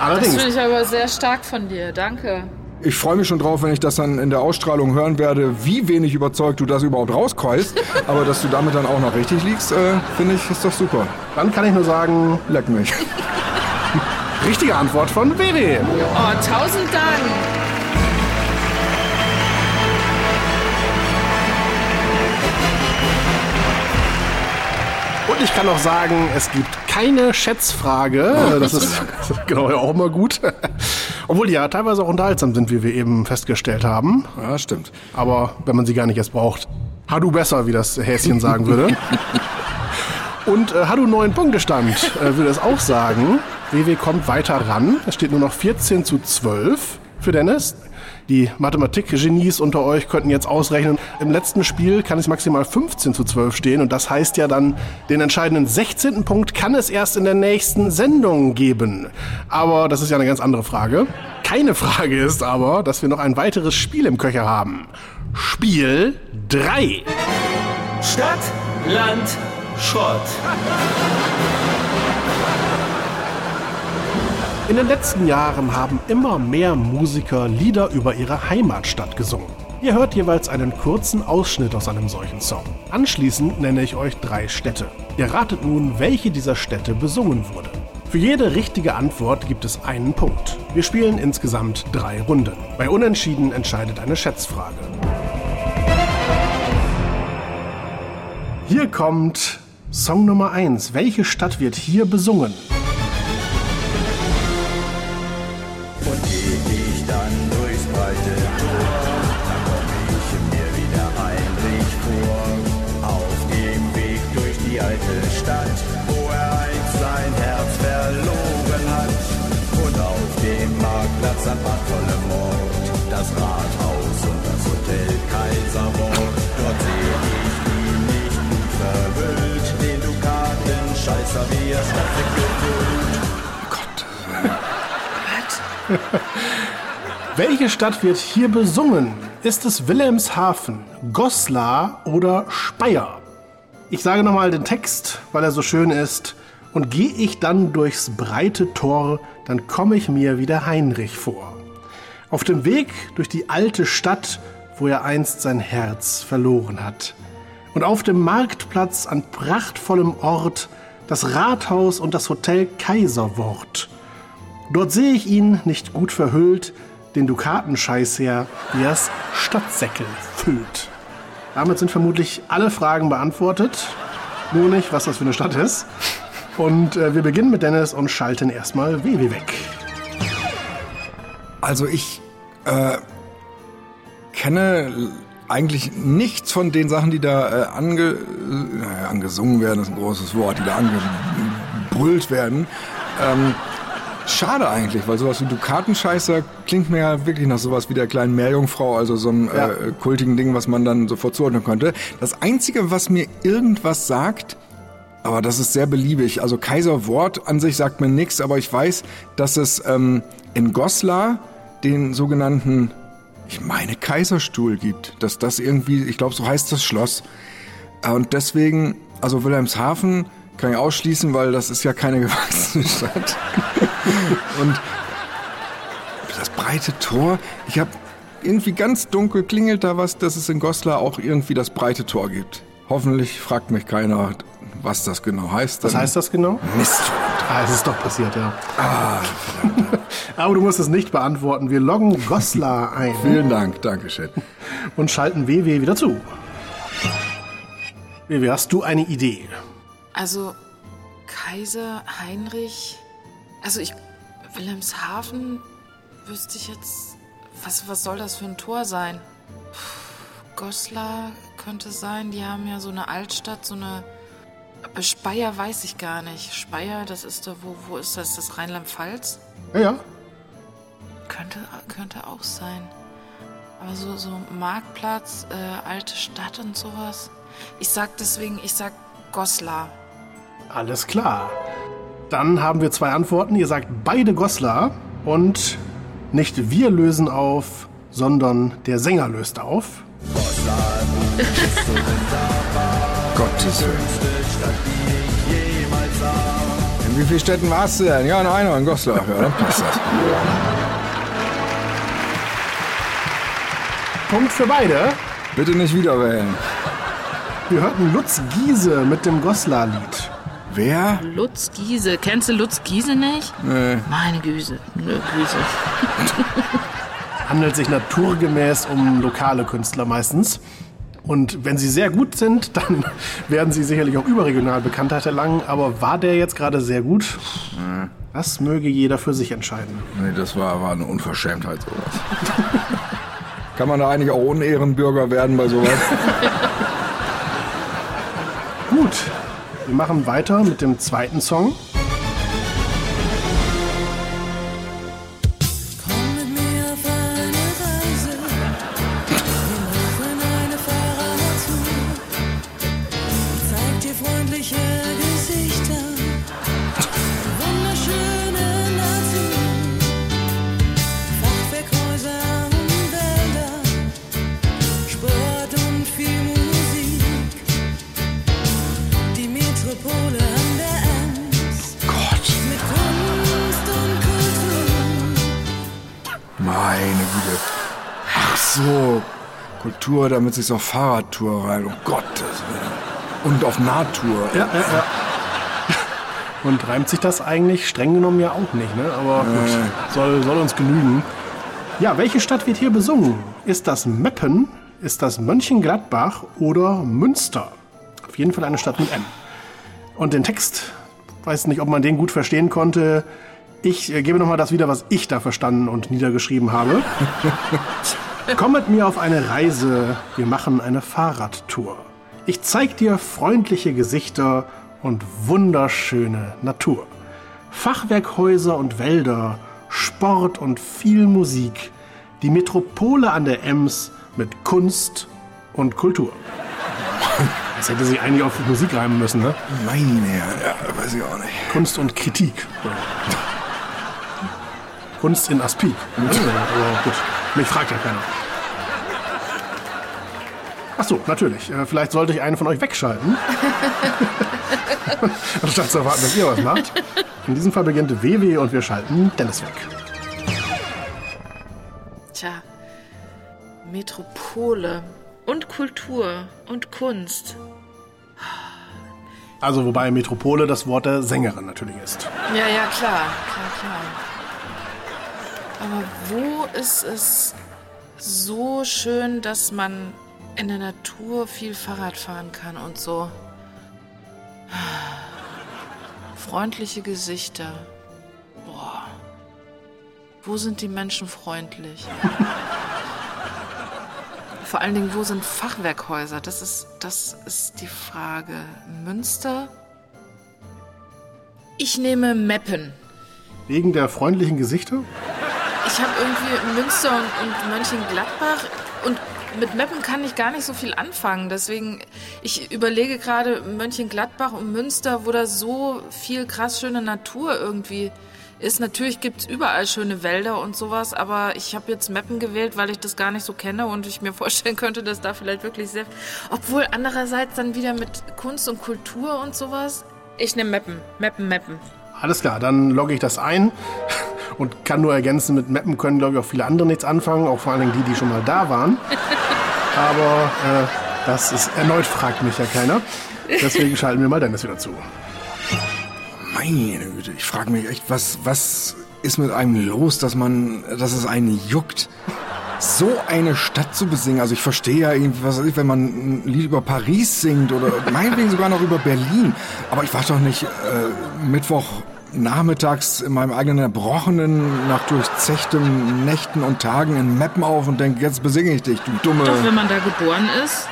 Allerdings. Das finde ich aber sehr stark von dir. Danke. Ich freue mich schon drauf, wenn ich das dann in der Ausstrahlung hören werde, wie wenig überzeugt du das überhaupt rauskeulst. <laughs> Aber dass du damit dann auch noch richtig liegst, äh, finde ich, ist doch super. Dann kann ich nur sagen, Leck mich. <laughs> richtige Antwort von WW. Oh, tausend Dank. Und ich kann auch sagen, es gibt keine Schätzfrage. Das ist <laughs> genau ja auch immer gut. <laughs> Obwohl die ja teilweise auch unterhaltsam sind, wie wir eben festgestellt haben. Ja, stimmt. Aber wenn man sie gar nicht erst braucht. Hadu besser, wie das Häschen sagen würde. <laughs> Und äh, Hadu neun Punktestand äh, würde es auch sagen. WW kommt weiter ran. Es steht nur noch 14 zu 12 für Dennis. Die Mathematik-Genies unter euch könnten jetzt ausrechnen, im letzten Spiel kann es maximal 15 zu 12 stehen und das heißt ja dann, den entscheidenden 16. Punkt kann es erst in der nächsten Sendung geben. Aber das ist ja eine ganz andere Frage. Keine Frage ist aber, dass wir noch ein weiteres Spiel im Köcher haben. Spiel 3. Stadt, Land, Schrott. In den letzten Jahren haben immer mehr Musiker Lieder über ihre Heimatstadt gesungen. Ihr hört jeweils einen kurzen Ausschnitt aus einem solchen Song. Anschließend nenne ich euch drei Städte. Ihr ratet nun, welche dieser Städte besungen wurde. Für jede richtige Antwort gibt es einen Punkt. Wir spielen insgesamt drei Runden. Bei Unentschieden entscheidet eine Schätzfrage. Hier kommt Song Nummer 1. Welche Stadt wird hier besungen? <laughs> Welche Stadt wird hier besungen? Ist es Wilhelmshaven, Goslar oder Speyer? Ich sage nochmal den Text, weil er so schön ist. Und gehe ich dann durchs breite Tor, dann komme ich mir wie der Heinrich vor. Auf dem Weg durch die alte Stadt, wo er einst sein Herz verloren hat. Und auf dem Marktplatz an prachtvollem Ort das Rathaus und das Hotel Kaiserwort. Dort sehe ich ihn nicht gut verhüllt, den Dukatenscheiß her, wie er's Stadtsäckel füllt. Damit sind vermutlich alle Fragen beantwortet. Nur nicht, was das für eine Stadt ist. Und äh, wir beginnen mit Dennis und schalten erstmal WW weg. Also ich äh, kenne eigentlich nichts von den Sachen, die da äh, ange, äh, angesungen werden, ist ein großes Wort, die da angebrüllt werden. Ähm, Schade eigentlich, weil sowas wie Dukatenscheißer klingt mir ja wirklich nach sowas wie der kleinen Meerjungfrau, also so einem Ja. äh, kultigen Ding, was man dann sofort zuordnen könnte. Das Einzige, was mir irgendwas sagt, aber das ist sehr beliebig. Also Kaiserwort an sich sagt mir nichts, aber ich weiß, dass es ähm, in Goslar den sogenannten, ich meine, Kaiserstuhl gibt. Dass das irgendwie, ich glaube, so heißt das Schloss. Äh, Und deswegen, also Wilhelmshaven kann ich ausschließen, weil das ist ja keine <laughs> gewachsene Stadt. Und das breite Tor, ich habe irgendwie ganz dunkel klingelt da was, dass es in Goslar auch irgendwie das breite Tor gibt. Hoffentlich fragt mich keiner, was das genau heißt. Was heißt das genau? Mist. Ah, es ist doch passiert, ja. <laughs> Aber du musst es nicht beantworten. Wir loggen Goslar <laughs> ein Vielen Dank, Dankeschön. und schalten WW wieder zu. WW, hast du eine Idee? Also Kaiser Heinrich, also ich Wilhelmshaven wüsste ich jetzt, was was soll das für ein Tor sein? Puh, Goslar könnte sein, die haben ja so eine Altstadt, so eine aber Speyer weiß ich gar nicht. Speyer, das ist da, wo, wo ist das? Das Rheinland-Pfalz? Ja, ja. Könnte, könnte auch sein. Aber so, so Marktplatz, äh, alte Stadt und sowas. Ich sag deswegen, ich sag Goslar. Alles klar. Dann haben wir zwei Antworten. Ihr sagt beide Goslar und nicht wir lösen auf, sondern der Sänger löst auf. Gottes Willen. In wie vielen Städten warst du denn? Ja, in einer, in Goslar. Ja, dann passt das. Punkt für beide. Bitte nicht wieder wählen. Wir hörten Lutz Giese mit dem Goslar-Lied. Wer? Lutz Giese. Kennst du Lutz Giese nicht? Nee. Meine Güse. Nö, Güse. <laughs> Handelt sich naturgemäß um lokale Künstler meistens. Und wenn sie sehr gut sind, <laughs> dann werden sie sicherlich auch überregional Bekanntheit erlangen. Aber war der jetzt gerade sehr gut? Das möge jeder für sich entscheiden. Nee, das war, war eine Unverschämtheit, sowas. <laughs> Kann man da eigentlich auch Unehrenbürger werden bei sowas? Gut, wir machen weiter mit dem zweiten Song. Kultur, damit sich auf Fahrradtour rein. Um Gottes Willen. Und auf Nahtour. Ja, ja, ja. Und reimt sich das eigentlich streng genommen ja auch nicht, ne? Aber gut, soll, soll uns genügen. Ja, welche Stadt wird hier besungen? Ist das Meppen, ist das Mönchengladbach oder Münster? Auf jeden Fall eine Stadt mit M. Und den Text, weiß nicht, ob man den gut verstehen konnte. Ich äh, gebe nochmal das wieder, was ich da verstanden und niedergeschrieben habe. <laughs> Komm mit mir auf eine Reise, wir machen eine Fahrradtour. Ich zeig dir freundliche Gesichter und wunderschöne Natur. Fachwerkhäuser und Wälder, Sport und viel Musik. Die Metropole an der Ems mit Kunst und Kultur. Das hätte sich eigentlich auf Musik reimen müssen, ne? Meine ja, weiß ich auch nicht. Kunst und Kritik. Kunst in Aspik. Aber gut, mich fragt ja keiner. Ach so, natürlich. Äh, Vielleicht sollte ich einen von euch wegschalten. <laughs> Anstatt zu erwarten, dass ihr was macht. In diesem Fall beginnt WW und wir schalten Dennis weg. Tja, Metropole und Kultur und Kunst. Also wobei Metropole das Wort der Sängerin natürlich ist. Ja, ja, klar, klar, klar. Aber wo ist es so schön, dass man in der Natur viel Fahrrad fahren kann und so? Freundliche Gesichter. Boah. Wo sind die Menschen freundlich? Vor allen Dingen, wo sind Fachwerkhäuser? Das ist, das ist die Frage. Münster? Ich nehme Meppen. Wegen der freundlichen Gesichter? Ich habe irgendwie Münster und, und Mönchengladbach und mit Meppen kann ich gar nicht so viel anfangen. Deswegen, ich überlege gerade Mönchengladbach und Münster, wo da so viel krass schöne Natur irgendwie ist. Natürlich gibt's überall schöne Wälder und sowas, aber ich habe jetzt Meppen gewählt, weil ich das gar nicht so kenne und ich mir <laughs> vorstellen könnte, dass da vielleicht wirklich sehr... Obwohl andererseits dann wieder mit Kunst und Kultur und sowas. Ich nehme Meppen, Meppen, Meppen. Alles klar, dann logge ich das ein <laughs> und kann nur ergänzen, mit Mappen können, glaube ich, auch viele andere nichts anfangen, auch vor allen Dingen die, die schon mal da waren. <laughs> Aber äh, das ist erneut fragt mich ja keiner. Deswegen schalten wir mal Dennis wieder zu. Meine Güte, ich frage mich echt, was, was ist mit einem los, dass man, dass es einen juckt, so eine Stadt zu besingen. Also ich verstehe ja irgendwie, was weiß ich, wenn man ein Lied über Paris singt oder <laughs> meinetwegen sogar noch über Berlin. Aber ich war doch nicht äh, Mittwoch nachmittags in meinem eigenen Erbrochenen nach durchzechtem Nächten und Tagen in Mappen auf und denke, jetzt besinge ich dich, du dumme... Doch, wenn man da geboren ist,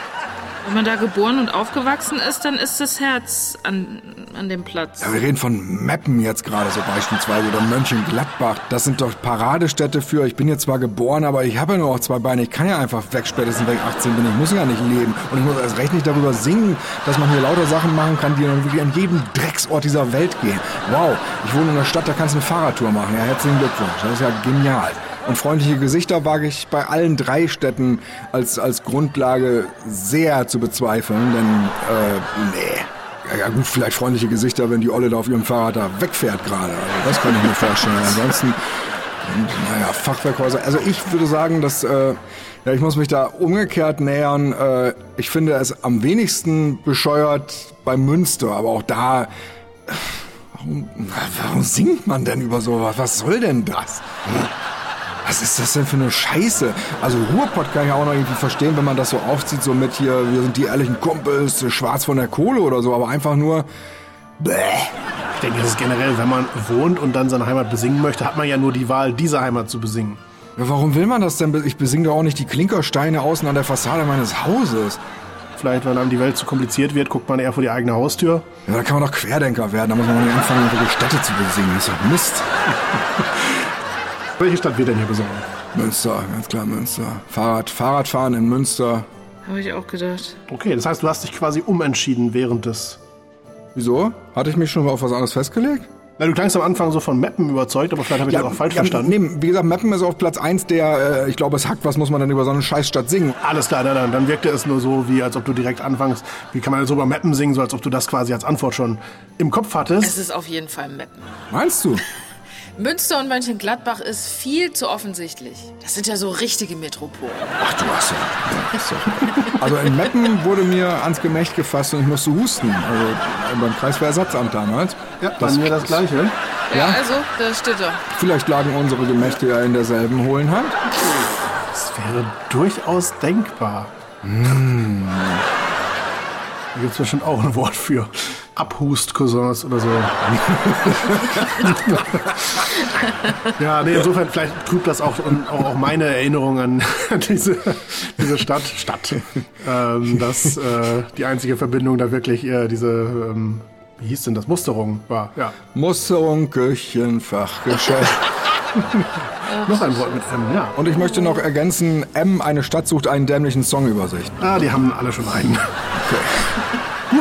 wenn man da geboren und aufgewachsen ist, dann ist das Herz an, an dem Platz. Ja, wir reden von Meppen jetzt gerade so beispielsweise oder Mönchengladbach. Das sind doch Paradestädte für, ich bin jetzt zwar geboren, aber ich habe ja nur auch zwei Beine. Ich kann ja einfach weg, spätestens wenn ich 18 bin. Ich muss ja nicht leben. Und ich muss erst recht nicht darüber singen, dass man hier lauter Sachen machen kann, die dann wirklich an jedem Drecksort dieser Welt gehen. Wow, ich wohne in einer Stadt, da kannst du eine Fahrradtour machen. Ja, herzlichen Glückwunsch. Das ist ja genial. Und freundliche Gesichter wage ich bei allen drei Städten als, als Grundlage sehr zu bezweifeln, denn, äh, nee. Ja, gut, vielleicht freundliche Gesichter, wenn die Olle da auf ihrem Fahrrad da wegfährt gerade. Also das kann ich mir vorstellen. Ansonsten, naja, Fachwerkhäuser. Also ich würde sagen, dass, äh, ja, ich muss mich da umgekehrt nähern. Äh, ich finde es am wenigsten bescheuert bei Münster, aber auch da, warum, warum singt man denn über sowas? Was soll denn das? Was ist das denn für eine Scheiße? Also Ruhrpott kann ich auch noch irgendwie verstehen, wenn man das so aufzieht, so mit hier, wir sind die ehrlichen Kumpels, schwarz von der Kohle oder so, aber einfach nur, bäh. Ich denke, das ist generell, wenn man wohnt und dann seine Heimat besingen möchte, hat man ja nur die Wahl, diese Heimat zu besingen. Ja, warum will man das denn? Ich besinge doch auch nicht die Klinkersteine außen an der Fassade meines Hauses. Vielleicht, wenn einem die Welt zu kompliziert wird, guckt man eher vor die eigene Haustür. Ja, da kann man doch Querdenker werden, da muss man nicht anfangen, wirklich Städte zu besingen. Das ist doch Mist. Welche Stadt wird denn hier besungen? Münster, ganz klar Münster. Fahrrad, Fahrradfahren in Münster. Habe ich auch gedacht. Okay, das heißt, du hast dich quasi umentschieden während des... Wieso? Hatte ich mich schon auf was anderes festgelegt? Na, du klangst am Anfang so von Mappen überzeugt, aber vielleicht habe ich das auch falsch verstanden. Nee, wie gesagt, Meppen ist auf Platz 1 der, äh, ich glaube, es hackt, was muss man denn über so eine Scheißstadt singen? Alles klar, dann, dann, dann wirkte es nur so, wie als ob du direkt anfängst. Wie kann man denn so über Mappen singen, so als ob du das quasi als Antwort schon im Kopf hattest? Es ist auf jeden Fall Meppen. Meinst du? Münster und Mönchengladbach ist viel zu offensichtlich. Das sind ja so richtige Metropolen. Ach du hast ja. ja, so. Also in Meppen wurde mir ans Gemächt gefasst und ich musste husten. Also beim Kreiswehrersatzamt damals. Ja, bei mir das Gleiche. Ja, also, da steht er. Vielleicht lagen unsere Gemächte ja in derselben hohlen Hand. Das wäre durchaus denkbar. Hm. Da gibt es bestimmt auch ein Wort für. Abhust-Cousins oder so. <laughs> ja, nee, insofern, vielleicht trübt das auch, auch, meine Erinnerung an <laughs> diese, diese Stadt, Stadt, ähm, dass äh, die einzige Verbindung da wirklich äh, diese, ähm, wie hieß denn das, Musterung war. Ja. Musterung, Küchen, Fachgeschäft. <laughs> Noch ein Wort mit M, ja. Und ich möchte noch ergänzen, M, eine Stadt sucht einen dämlichen Songübersicht. Ah, die haben alle schon einen.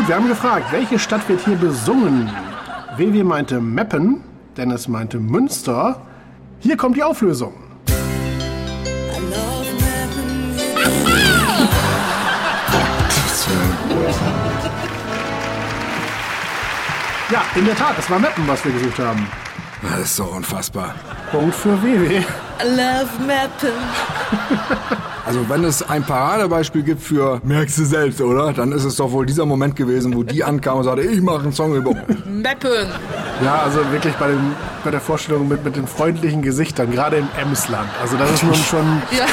Gut, wir haben gefragt, welche Stadt wird hier besungen? WW meinte Meppen, Dennis meinte Münster. Hier kommt die Auflösung. <laughs> Ja, in der Tat, es war Meppen, was wir gesucht haben. Das ist so unfassbar. Punkt für WW. I love mapping. <laughs> Also wenn es ein Paradebeispiel gibt für merkst du selbst, oder? Dann ist es doch wohl dieser Moment gewesen, wo die ankam und sagte, ich mache einen Song über. Meppen. Ja, also wirklich bei, dem, bei der Vorstellung mit, mit den freundlichen Gesichtern, gerade im Emsland. Also das ist nun schon Ja,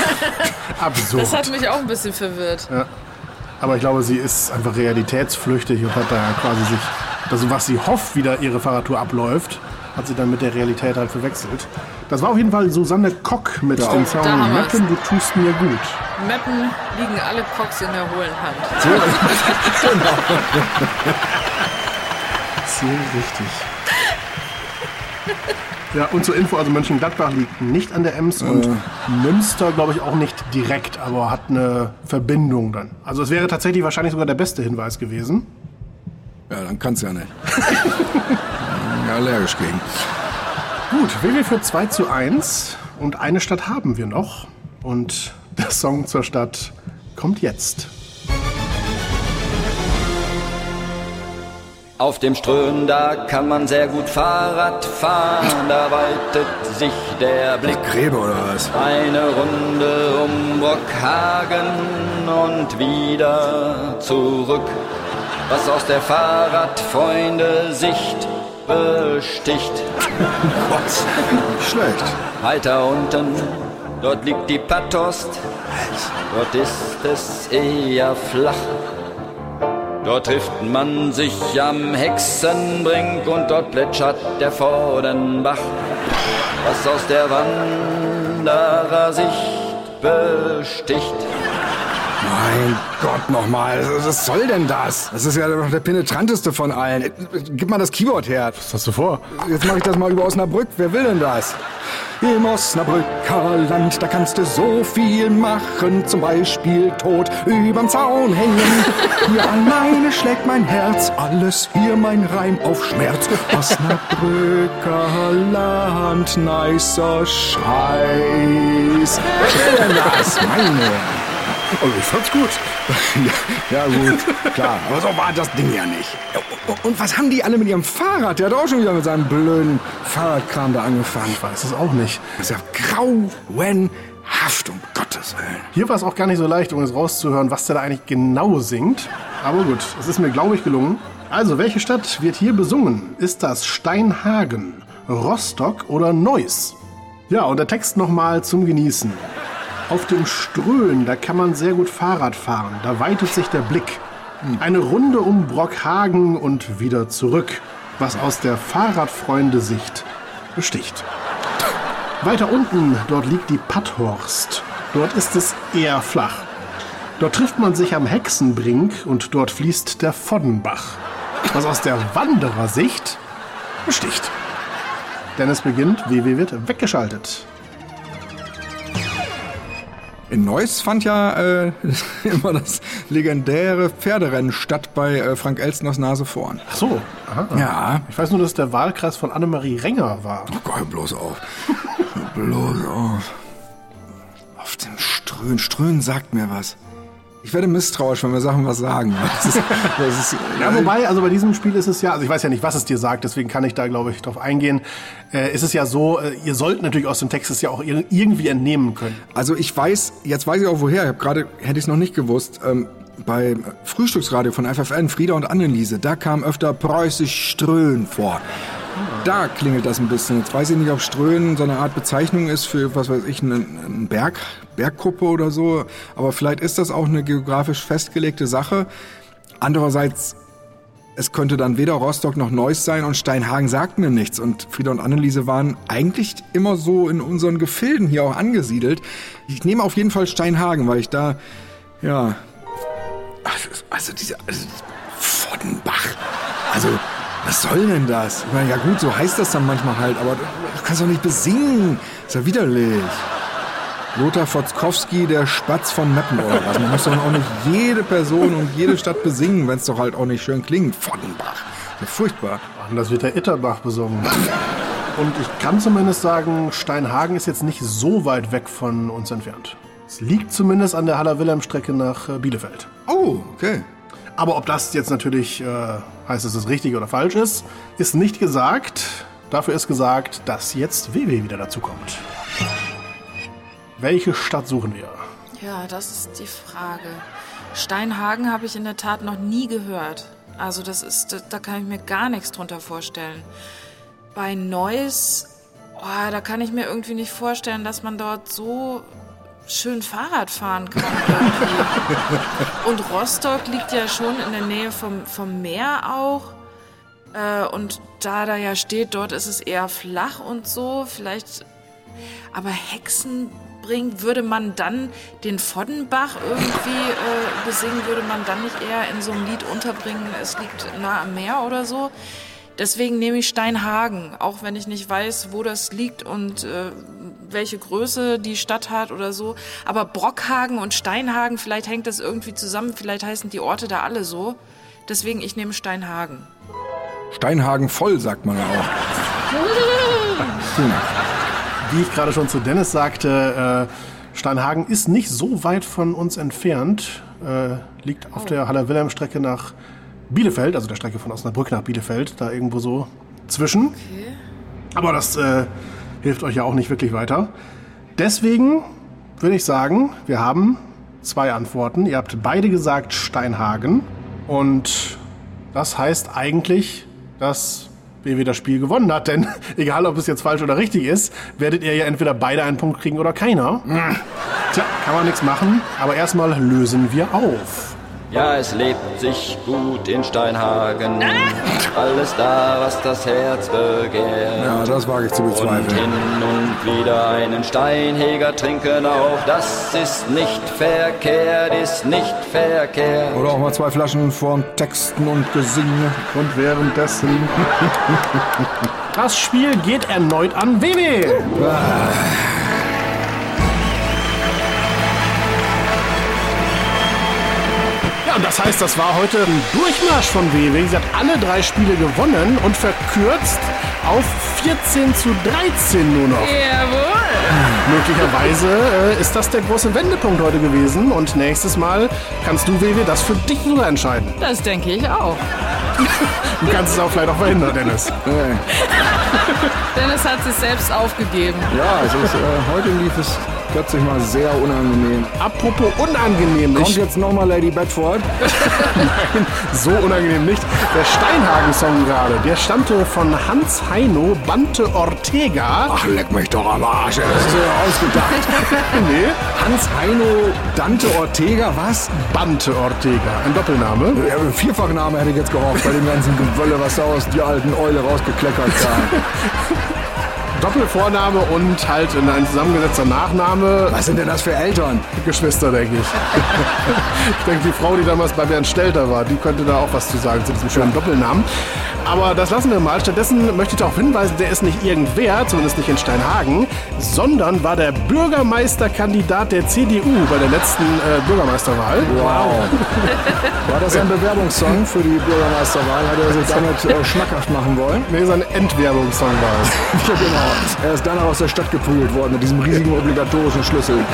absurd. das hat mich auch ein bisschen verwirrt. Aber ich glaube, sie ist einfach realitätsflüchtig und hat da quasi sich, das, was sie hofft, wie da ihre Fahrradtour abläuft, hat sie dann mit der Realität halt verwechselt. Das war auf jeden Fall Susanne Kock mit dem da Song. Meppen, du tust mir gut. Meppen liegen alle Cocks in der hohlen Hand. Sehr <laughs> richtig. Ja, und zur Info, also Mönchengladbach liegt nicht an der Ems und Münster, glaube ich, auch nicht direkt, aber hat eine Verbindung dann. Also es wäre tatsächlich wahrscheinlich sogar der beste Hinweis gewesen. Ja, dann kann's ja nicht. <laughs> ja, allergisch gegen. Gut, WW für 2 zu 1 und eine Stadt haben wir noch. Und der Song zur Stadt kommt jetzt. Auf dem Ström, da kann man sehr gut Fahrrad fahren, da weitet sich der Blick. Gräbe oder was? Eine Runde um Brockhagen und wieder zurück. Was aus der Fahrradfreunde Sicht besticht. Nicht <laughs> schlecht. Weiter unten, dort liegt die Patost. Dort ist es eher flach. Dort trifft man sich am Hexenbrink und dort plätschert der Vordenbach. Was aus der Wanderersicht besticht. Mein Gott nochmal, was soll denn das? Das ist ja doch der penetranteste von allen. Gib mal das Keyboard her. Was hast du vor? Jetzt mache ich das mal über Osnabrück. Wer will denn das? Im Osnabrücker Land, da kannst du so viel machen. Zum Beispiel tot überm Zaun hängen. Hier alleine schlägt mein Herz, alles hier mein Reim auf Schmerz. Osnabrücker Land, nicer Scheiß. Wer will denn das? Meine. Also ich fand's gut. <laughs> Ja, gut, klar. Aber so war das Ding ja nicht. Und was haben die alle mit ihrem Fahrrad? Der hat auch schon wieder mit seinem blöden Fahrradkram da angefangen. Ich weiß es auch nicht. Das ist ja grauenhaft, um Gottes Willen. Hier war es auch gar nicht so leicht, um es rauszuhören, was der da eigentlich genau singt. Aber gut, es ist mir, glaube ich, gelungen. Also, welche Stadt wird hier besungen? Ist das Steinhagen, Rostock oder Neuss? Ja, und der Text nochmal zum Genießen. Auf dem Ströhen, da kann man sehr gut Fahrrad fahren. Da weitet sich der Blick. Eine Runde um Brockhagen und wieder zurück, was aus der Fahrradfreunde-Sicht besticht. Weiter unten, dort liegt die Patthorst. Dort ist es eher flach. Dort trifft man sich am Hexenbrink und dort fließt der Voddenbach, was aus der Wanderersicht besticht. Denn es beginnt, WW wird weggeschaltet. In Neuss fand ja äh, <laughs> immer das legendäre Pferderennen statt bei äh, Frank Elstners Nase vorn. Ach so, aha. Ja. Ich weiß nur, dass der Wahlkreis von Annemarie Renger war. Oh Gott, hör bloß auf. <laughs> Bloß auf. Auf dem Ströhen. Ströhen sagt mir was. Ich werde misstrauisch, wenn wir Sachen was sagen. <laughs> Das ist, das ist, Ja, wobei, also bei diesem Spiel ist es ja, also ich weiß ja nicht, was es dir sagt, deswegen kann ich da, glaube ich, drauf eingehen. Äh, ist es ja so, äh, ihr sollt natürlich aus dem Text es ja auch ir- irgendwie entnehmen können. Also ich weiß, jetzt weiß ich auch woher. Ich habe gerade, hätte ich es noch nicht gewusst. Ähm, bei Frühstücksradio von FFN, Frieda und Anneliese, da kam öfter preußisch Ströhen vor. Da klingelt das ein bisschen. Jetzt weiß ich nicht, ob Ströhen so eine Art Bezeichnung ist für, was weiß ich, eine, eine Berg, Berggruppe oder so. Aber vielleicht ist das auch eine geografisch festgelegte Sache. Andererseits, es könnte dann weder Rostock noch Neuss sein und Steinhagen sagt mir nichts. Und Frieda und Anneliese waren eigentlich immer so in unseren Gefilden hier auch angesiedelt. Ich nehme auf jeden Fall Steinhagen, weil ich da, ja, also, also diese, also, Voddenbach. Also, was soll denn das? Ich meine, ja gut, so heißt das dann manchmal halt, aber du kannst doch nicht besingen. Ist ja widerlich. Lothar Fotzkowski, der Spatz von Meppen oder was. Man muss doch auch nicht jede Person und jede Stadt besingen, wenn es doch halt auch nicht schön klingt. Voddenbach. Ja, furchtbar. Und das wird der Itterbach besungen. Und ich kann zumindest sagen, Steinhagen ist jetzt nicht so weit weg von uns entfernt. Es liegt zumindest an der Haller-Wilhelm-Strecke nach äh, Bielefeld. Oh, okay. Aber ob das jetzt natürlich äh, heißt, dass es richtig oder falsch ist, ist nicht gesagt. Dafür ist gesagt, dass jetzt WW wieder dazu kommt. Welche Stadt suchen wir? Ja, das ist die Frage. Steinhagen habe ich in der Tat noch nie gehört. Also das ist, da kann ich mir gar nichts drunter vorstellen. Bei Neuss, oh, da kann ich mir irgendwie nicht vorstellen, dass man dort so schön Fahrrad fahren kann. <laughs> Und Rostock liegt ja schon in der Nähe vom, vom Meer auch. Äh, und da da ja steht, dort ist es eher flach und so. Vielleicht aber Hexenbrink, würde man dann den Voddenbach irgendwie äh, besingen, würde man dann nicht eher in so einem Lied unterbringen, es liegt nah am Meer oder so? Deswegen nehme ich Steinhagen, auch wenn ich nicht weiß, wo das liegt und äh, welche Größe die Stadt hat oder so. Aber Brockhagen und Steinhagen, vielleicht hängt das irgendwie zusammen, vielleicht heißen die Orte da alle so. Deswegen, ich nehme Steinhagen. Steinhagen voll, sagt man ja auch. <laughs> Wie ich gerade schon zu Dennis sagte, äh, Steinhagen ist nicht so weit von uns entfernt. Äh, liegt auf der Haller-Wilhelm-Strecke nach Bielefeld, also der Strecke von Osnabrück nach Bielefeld, da irgendwo so zwischen. Aber das äh, hilft euch ja auch nicht wirklich weiter. Deswegen würde ich sagen, wir haben zwei Antworten. Ihr habt beide gesagt Steinhagen. Und das heißt eigentlich, dass BW das Spiel gewonnen hat. Denn <laughs> egal, ob es jetzt falsch oder richtig ist, werdet ihr ja entweder beide einen Punkt kriegen oder keiner. Tja, kann man nichts machen. Aber erstmal lösen wir auf. Ja, es lebt sich gut in Steinhagen. Alles da, was das Herz begehrt. Ja, das wage ich zu Und bezweifeln. hin und wieder einen Steinheger trinken auch. Das ist nicht verkehrt, ist nicht verkehrt. Oder auch mal zwei Flaschen von Texten und Gesinge. Und währenddessen. Das Spiel geht erneut an WW. Das heißt, das war heute ein Durchmarsch von WW. Sie hat alle drei Spiele gewonnen und verkürzt auf 14 zu 13 nur noch. Jawohl. Möglicherweise äh, ist das der große Wendepunkt heute gewesen und nächstes Mal kannst du, WW, das für dich sogar entscheiden. Das denke ich auch. Du kannst es auch vielleicht auch verhindern, Dennis. Dennis hat sich selbst aufgegeben. Ja, es ist, äh, heute lief es plötzlich mal sehr unangenehm. Apropos unangenehm, Kommt ich, jetzt nochmal Lady Bedford? <laughs> so unangenehm nicht. Der Steinhagen-Song gerade, der stammte von Hans Heino Bante Ortega. Ach, leck mich doch am Arsch. Das ist ja ausgedacht. <laughs> nee, Hans Heino Dante Ortega, was? Bante Ortega, ein Doppelname. Ja, Vierfachname hätte ich jetzt gehofft, bei dem ganzen Gewölle, was da aus der alten Eule rausgekleckert <laughs> kam. Doppelvorname und halt in ein zusammengesetzter Nachname. Was sind denn das für Eltern? Geschwister, denke ich. <laughs> ich denke, die Frau, die damals bei Bernd Stelter war, die könnte da auch was zu sagen zu diesem schönen Doppelnamen. Aber das lassen wir mal. Stattdessen möchte ich darauf hinweisen, der ist nicht irgendwer, zumindest nicht in Steinhagen, sondern war der Bürgermeisterkandidat der CDU bei der letzten äh, Bürgermeisterwahl. Wow. <laughs> War das ein Bewerbungssong für die Bürgermeisterwahl? Hat er sich damit äh, schmackhaft machen wollen? Nee, sein Entwerbungssong war es. <laughs> Ja, genau. Er ist danach aus der Stadt geprügelt worden mit diesem riesigen obligatorischen Schlüssel. <laughs>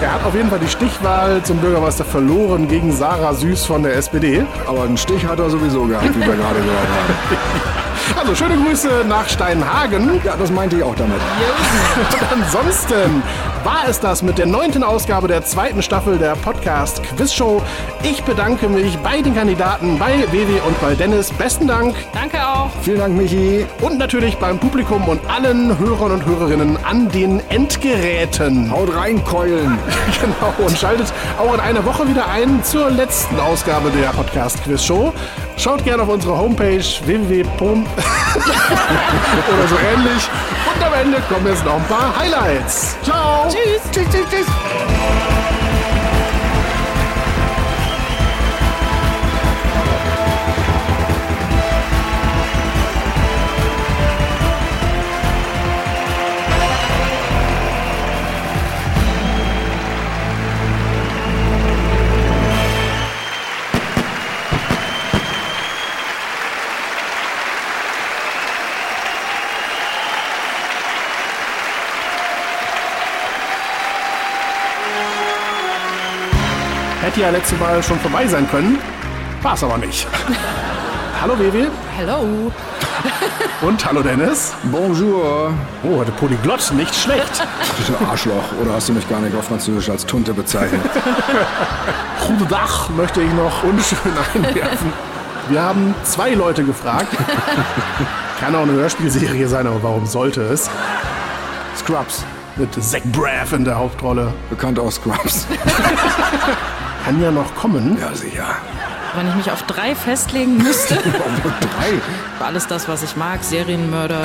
Er hat auf jeden Fall die Stichwahl zum Bürgermeister verloren gegen Sarah Süß von der SPD. Aber einen Stich hat er sowieso gehabt, wie wir gerade gehört ハハハハ。<laughs> Also schöne Grüße nach Steinhagen. Ja, das meinte ich auch damit. <laughs> Ansonsten war es das mit der neunten Ausgabe der zweiten Staffel der Podcast Quiz Show. Ich bedanke mich bei den Kandidaten, bei Vivi und bei Dennis. Besten Dank. Danke auch. Vielen Dank, Michi. Und natürlich beim Publikum und allen Hörern und Hörerinnen an den Endgeräten. Haut rein, Keulen. <laughs> Genau. Und schaltet auch in einer Woche wieder ein zur letzten Ausgabe der Podcast Quiz Show. Schaut gerne auf unsere Homepage www. <laughs> oder so ähnlich. Und am Ende kommen jetzt noch ein paar Highlights. Ciao. Tschüss. Tschüss, tschüss, tschüss. Ja letzte Mal schon vorbei sein können. War es aber nicht. <laughs> hallo Wewe Hello. <laughs> und hallo Dennis. Bonjour. Oh, heute Polyglott, nicht schlecht. <laughs> Du bist ein Arschloch. Oder hast du mich gar nicht auf Französisch als Tunte bezeichnet? Gute Dach möchte ich noch unschön einwerfen. Wir haben zwei Leute gefragt. Kann auch eine Hörspielserie sein, aber warum sollte es? Scrubs. Mit Zach Braff in der Hauptrolle. Bekannt aus Scrubs. Kann ja noch kommen. Ja, sicher. Wenn ich mich auf drei festlegen müsste, <laughs> Drei. war alles das, was ich mag. Serienmörder.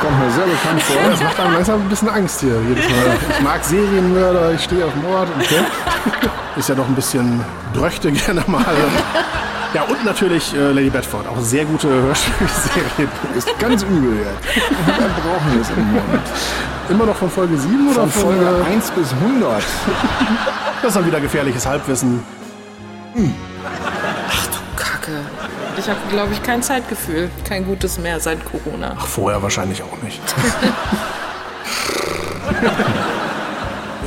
Kommt mir sehr bekannt vor. Das macht einem langsam ein bisschen Angst hier jedes Mal. Ich mag Serienmörder, ich stehe auf Mord und so. Ist ja doch ein bisschen Dröchte gerne mal. Ja, und natürlich äh, Lady Bedford. Auch sehr gute Hörspielserie. Ist ganz übel jetzt. Wir brauchen es im Moment. Immer noch von Folge 7 oder Von Folge äh, 1 bis 100. Das ist dann wieder gefährliches Halbwissen. Kacke. Ich habe, glaube ich, kein Zeitgefühl. Kein gutes mehr seit Corona. Ach, vorher wahrscheinlich auch nicht. <laughs>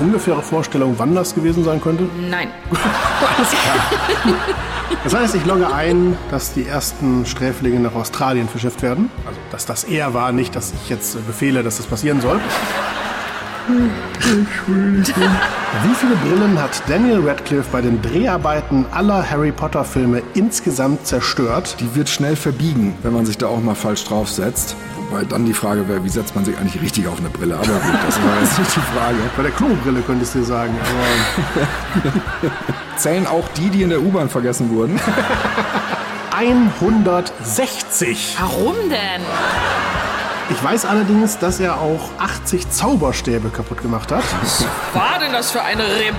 Ungefähre Vorstellung, wann das gewesen sein könnte? Nein. <laughs> Das heißt, ich logge ein, dass die ersten Sträflinge nach Australien verschifft werden. Also, dass das er war, nicht, dass ich jetzt äh, befehle, dass das passieren soll. Wie viele Brillen hat Daniel Radcliffe bei den Dreharbeiten aller Harry Potter Filme insgesamt zerstört? Die wird schnell verbiegen, wenn man sich da auch mal falsch draufsetzt. Wobei dann die Frage wäre, wie setzt man sich eigentlich richtig auf eine Brille? Aber gut, das war jetzt nicht die Frage. Bei der Klobrille könntest du dir sagen, aber <laughs> Zählen auch die, die in der U-Bahn vergessen wurden? <laughs> 160. Warum denn? Ich weiß allerdings, dass er auch 80 Zauberstäbe kaputt gemacht hat. Was war denn das für ein Rebell?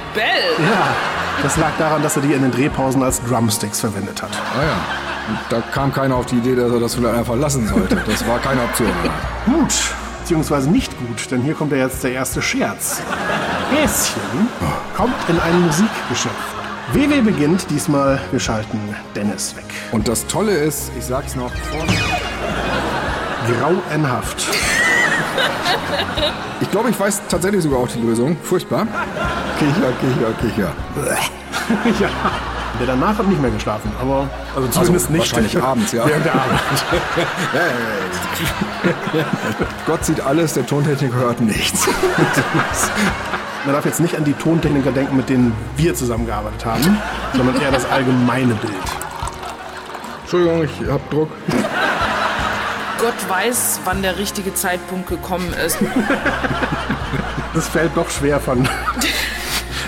Ja, das lag daran, dass er die in den Drehpausen als Drumsticks verwendet hat. Ah ja. Da kam keiner auf die Idee, dass er das vielleicht einfach lassen sollte. Das war keine Option. Gut, beziehungsweise nicht gut, denn hier kommt ja jetzt der erste Scherz. Häschen kommt in ein Musikgeschäft. WW beginnt diesmal, wir schalten Dennis weg. Und das Tolle ist, ich sag's noch, vor Grauenhaft. ich glaube, ich weiß tatsächlich sogar auch die Lösung. Furchtbar. Kicher, kicher, kicher. ja. Der danach hat nicht mehr geschlafen, aber also zumindest nicht. wahrscheinlich <laughs> abends, ja. Während der Arbeit. <laughs> Gott sieht alles, der Tontechniker hört nichts. <laughs> Man darf jetzt nicht an die Tontechniker denken, mit denen wir zusammengearbeitet haben, sondern eher das allgemeine Bild. Entschuldigung, ich hab Druck. Gott weiß, wann der richtige Zeitpunkt gekommen ist. <laughs> Das fällt doch schwer von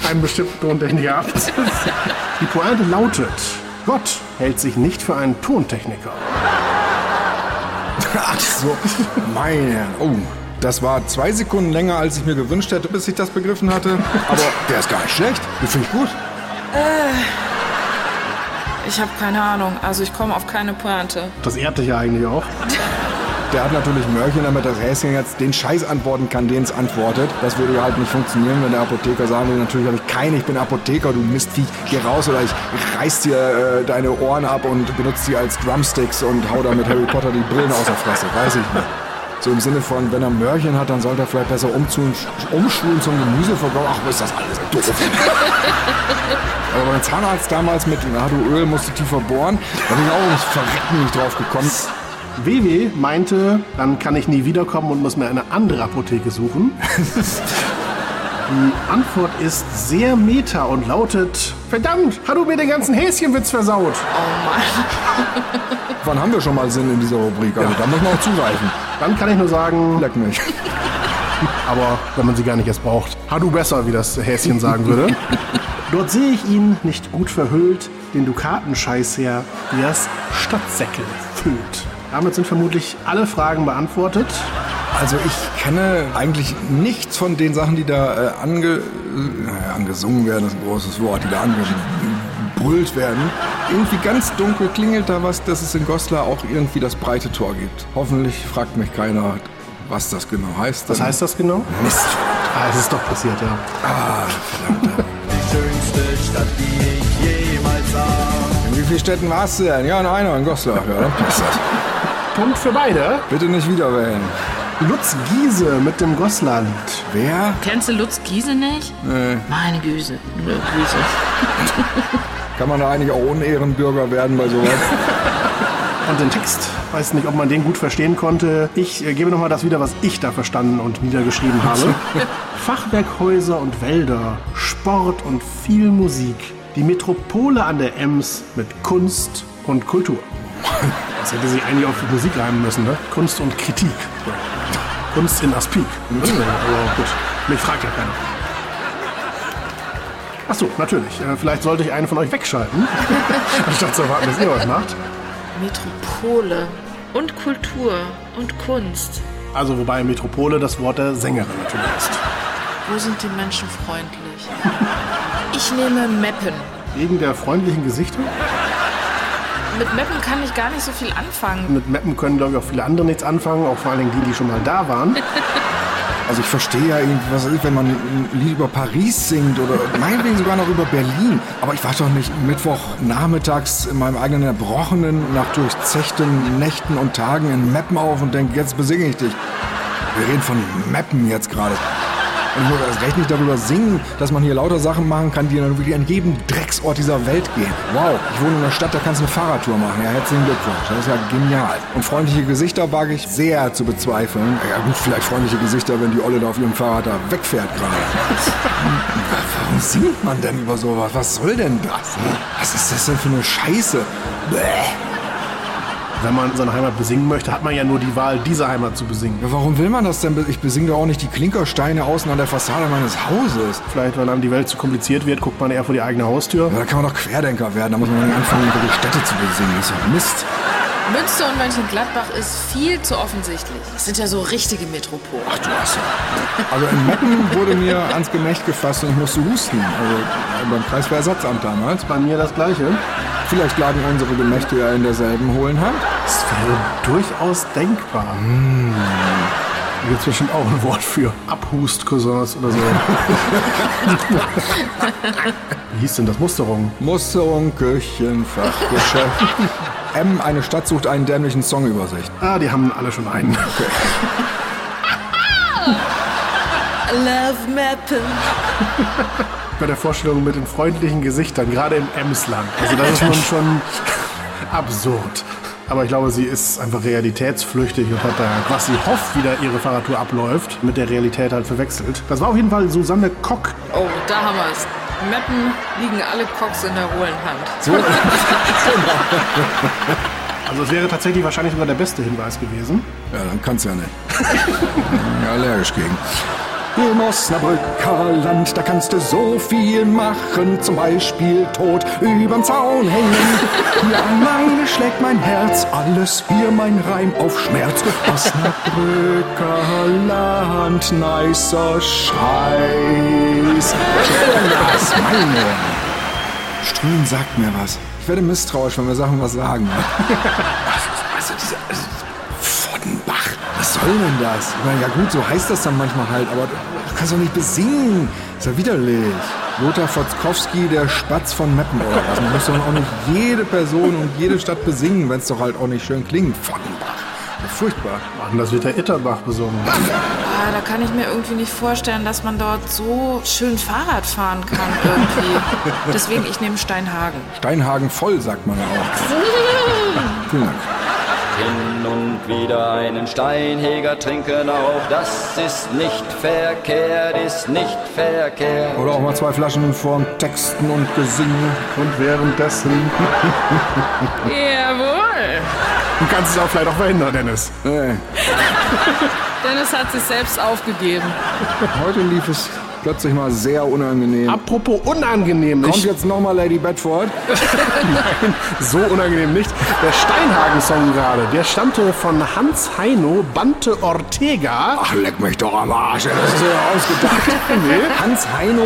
einem bestimmten Tontechniker ab. Die Pointe lautet, Gott hält sich nicht für einen Tontechniker. <laughs> Ach so, meine. Oh, das war zwei Sekunden länger, als ich mir gewünscht hätte, bis ich das begriffen hatte. Aber der ist gar nicht schlecht. Den finde ich gut. Ich habe keine Ahnung. Also ich komme auf keine Pointe. Das ehrt dich ja eigentlich auch. <laughs> Der hat natürlich Mörchen, damit das Häschen jetzt den Scheiß antworten kann, den es antwortet. Das würde ja halt nicht funktionieren, wenn der Apotheker sagen würde, natürlich habe ich keine, ich bin Apotheker, du Mistviech, geh raus oder ich reiß dir äh, deine Ohren ab und benutze sie als Drumsticks und hau damit Harry Potter die Brillen aus der Fresse, weiß ich nicht. So im Sinne von, wenn er Mörchen hat, dann sollte er vielleicht besser umzun, umschulen zum Gemüseverkauf. Ach, was ist das alles doof. <laughs> Aber beim Zahnarzt damals mit, na du Öl musst du tiefer bohren, da bin ich auch ums Verrecken nicht drauf gekommen. WW meinte, dann kann ich nie wiederkommen und muss mir eine andere Apotheke suchen. <laughs> Die Antwort ist sehr meta und lautet: Verdammt, hast du mir den ganzen Häschenwitz versaut? <laughs> Wann haben wir schon mal Sinn in dieser Rubrik? Also da muss man auch zugreifen. Dann kann ich nur sagen, Leck mich. <laughs> aber wenn man sie gar nicht erst braucht. Ha du besser, wie das Häschen sagen würde. Dort sehe ich ihn nicht gut verhüllt, den Dukatenscheiß her, wie das Stadtsäckel füllt. Damit sind vermutlich alle Fragen beantwortet. Also ich kenne eigentlich nichts von den Sachen, die da äh, ange, äh, angesungen werden, ist ein großes Wort, die da angebrüllt werden. Irgendwie ganz dunkel klingelt da was, dass es in Goslar auch irgendwie das breite Tor gibt. Hoffentlich fragt mich keiner, was das genau heißt. Was heißt das genau? Mist. Ah, es ist doch passiert, ja. Die schönste Stadt, die ich jemals sah. In wie vielen Städten warst du denn? Ja, in einer, in Goslar. Ja, dann passt das. Punkt für beide. Bitte nicht wieder wählen. Lutz Giese mit dem Goslar-Lied. Wer? Kennst du Lutz Giese nicht? Nee. Meine Güse. Güse. Kann man da eigentlich auch Unehrenbürger werden bei sowas? <laughs> Und den Text, weiß nicht, ob man den gut verstehen konnte. Ich äh, gebe nochmal das wieder, was ich da verstanden und niedergeschrieben habe. <laughs> Fachwerkhäuser und Wälder, Sport und viel Musik. Die Metropole an der Ems mit Kunst und Kultur. Das hätte sie eigentlich auf Musik reimen müssen, ne? Kunst und Kritik. Kunst in Aspik. Also gut, mich fragt ja keiner. Ach so, natürlich. Äh, Vielleicht sollte ich einen von euch wegschalten, <laughs> anstatt zu erwarten, dass ihr was macht. Metropole. Und Kultur. Und Kunst. Also wobei Metropole das Wort der Sängerin natürlich ist. Wo sind die Menschen freundlich? Ich nehme Meppen. Wegen der freundlichen Gesichter? mit Meppen kann ich gar nicht so viel anfangen. Mit Mappen können, glaube ich, auch viele andere nichts anfangen, auch vor allen Dingen die, die schon mal da waren. <laughs> Also ich verstehe ja irgendwie, was ich, wenn man ein Lied über Paris singt oder meinetwegen sogar noch über Berlin. Aber ich wach doch nicht Mittwoch nachmittags in meinem eigenen erbrochenen, nach durchzechten Nächten und Tagen in Meppen auf und denke, jetzt besinge ich dich. Wir reden von Meppen jetzt gerade. Und ich muss erst recht nicht darüber singen, dass man hier lauter Sachen machen kann, die dann wirklich an jedem Drecksort dieser Welt gehen. Wow, ich wohne in einer Stadt, da kannst du eine Fahrradtour machen. Ja, herzlichen Glückwunsch. Das ist ja genial. Und freundliche Gesichter wage ich sehr zu bezweifeln. Ja gut, vielleicht freundliche Gesichter, wenn die Olle da auf ihrem Fahrrad da wegfährt gerade. Warum singt man denn über sowas? Was soll denn das? Was ist das denn für eine Scheiße? Bäh. Wenn man seine Heimat besingen möchte, hat man ja nur die Wahl, diese Heimat zu besingen. Ja, warum will man das denn? Ich besinge doch auch nicht die Klinkersteine außen an der Fassade meines Hauses. Vielleicht, weil einem die Welt zu kompliziert wird, guckt man eher vor die eigene Haustür. Ja, da kann man doch Querdenker werden. Da muss man nicht anfangen, irgendwelche Städte zu besingen. Das ist doch Mist. Münster und Mönchengladbach ist viel zu offensichtlich. Das sind ja so richtige Metropolen. Ach du hast ja. Also in Meppen wurde mir ans Gemächt gefasst und ich musste husten. Also beim Kreiswehrersatzamt damals. Bei mir das Gleiche. Vielleicht lagen unsere Gemächte ja in derselben hohlen Hand. Das wäre durchaus denkbar. Da gibt es bestimmt auch ein Wort für Abhust-Cousins oder so. <laughs> Wie hieß denn das? Musterung. Musterung, Küchen, Fachgeschäft. <laughs> M, eine Stadt sucht einen dämlichen Songübersicht. Ah, die haben alle schon einen. <laughs> Love Mappen. Bei der Vorstellung mit den freundlichen Gesichtern, gerade im Emsland. Also das ist nun schon absurd. Aber ich glaube, sie ist einfach realitätsflüchtig und hat da, was sie hofft, wie da ihre Fahrradtour abläuft, mit der Realität halt verwechselt. Das war auf jeden Fall Susanne Kock. Oh, da haben wir es. Meppen liegen alle Cocks in der hohlen Hand. So, <laughs> Also es wäre tatsächlich wahrscheinlich sogar der beste Hinweis gewesen. ja, dann kann's ja nicht. ja, allergisch gegen. Im Osnabrücker Land, da kannst du so viel machen, zum Beispiel tot überm Zaun hängen. Ja, meine schlägt mein Herz, alles wie mein Reim auf Schmerz. Osnabrücker Land, nicer Scheiß. Das meine. Ström sagt mir was. Ich werde misstrauisch, wenn wir Sachen was sagen. Also, diese, was soll denn das? Ich meine, ja gut, so heißt das dann manchmal halt, aber du kannst doch nicht besingen. Ist ja widerlich. Lothar Fotzkowski, der Spatz von Meppen oder was. Man muss doch auch nicht jede Person und jede Stadt besingen, wenn es doch halt auch nicht schön klingt. Voddenbach. Ja, Furchtbar. Mann, das wird der Itterbach besungen. Ah, da kann ich mir irgendwie nicht vorstellen, dass man dort so schön Fahrrad fahren kann irgendwie. <laughs> Deswegen, ich nehme Steinhagen. Steinhagen voll, sagt man ja auch. Vielen Dank. Hin und wieder einen Steinheger trinken auch, das ist nicht verkehrt, ist nicht verkehrt. Oder auch mal zwei Flaschen in Form Texten und Gesingen. Und währenddessen. <laughs> Jawohl. Du kannst es auch vielleicht auch verhindern, Dennis. Nee. <laughs> Dennis hat sich selbst aufgegeben. Heute lief es plötzlich mal sehr unangenehm. Apropos unangenehm. Kommt jetzt nochmal Lady Bedford? <laughs> nein, so unangenehm nicht. Der Steinhagen-Song gerade, der stammte von Hans Heino Bante Ortega. Ach, leck mich doch am Arsch. Das ist ja ausgedacht. <laughs> nee. Hans Heino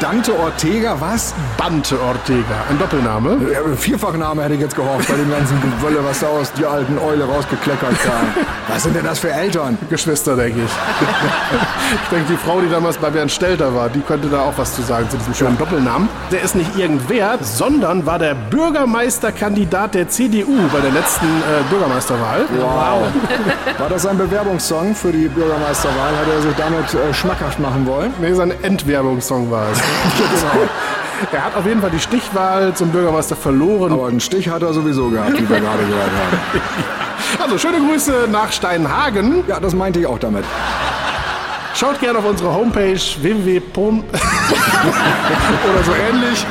Dante Ortega, was? Bante Ortega, ein Doppelname. Ja, Vierfachname hätte ich jetzt gehofft bei dem ganzen Gewölle, was da aus die alten Eule rausgekleckert kam. <laughs> Was sind denn das für Eltern? Geschwister, denke ich. ich denke, die Frau, die damals bei Bernd Stelter war, die könnte da auch was zu sagen zu diesem schönen Doppelnamen. Der ist nicht irgendwer, sondern war der Bürgermeisterkandidat der CDU bei der letzten äh, Bürgermeisterwahl. Wow. <laughs> War das ein Bewerbungssong für die Bürgermeisterwahl? Hat er sich damit äh, schmackhaft machen wollen? Nee, sein Entwerbungssong war es. <laughs> genau. Er hat auf jeden Fall die Stichwahl zum Bürgermeister verloren. Aber einen Stich hat er sowieso gehabt, wie wir <laughs> gerade gehört haben. Also schöne Grüße nach Steinhagen. Ja, das meinte ich auch damit. Schaut gerne auf unsere Homepage www. <laughs> oder so ähnlich.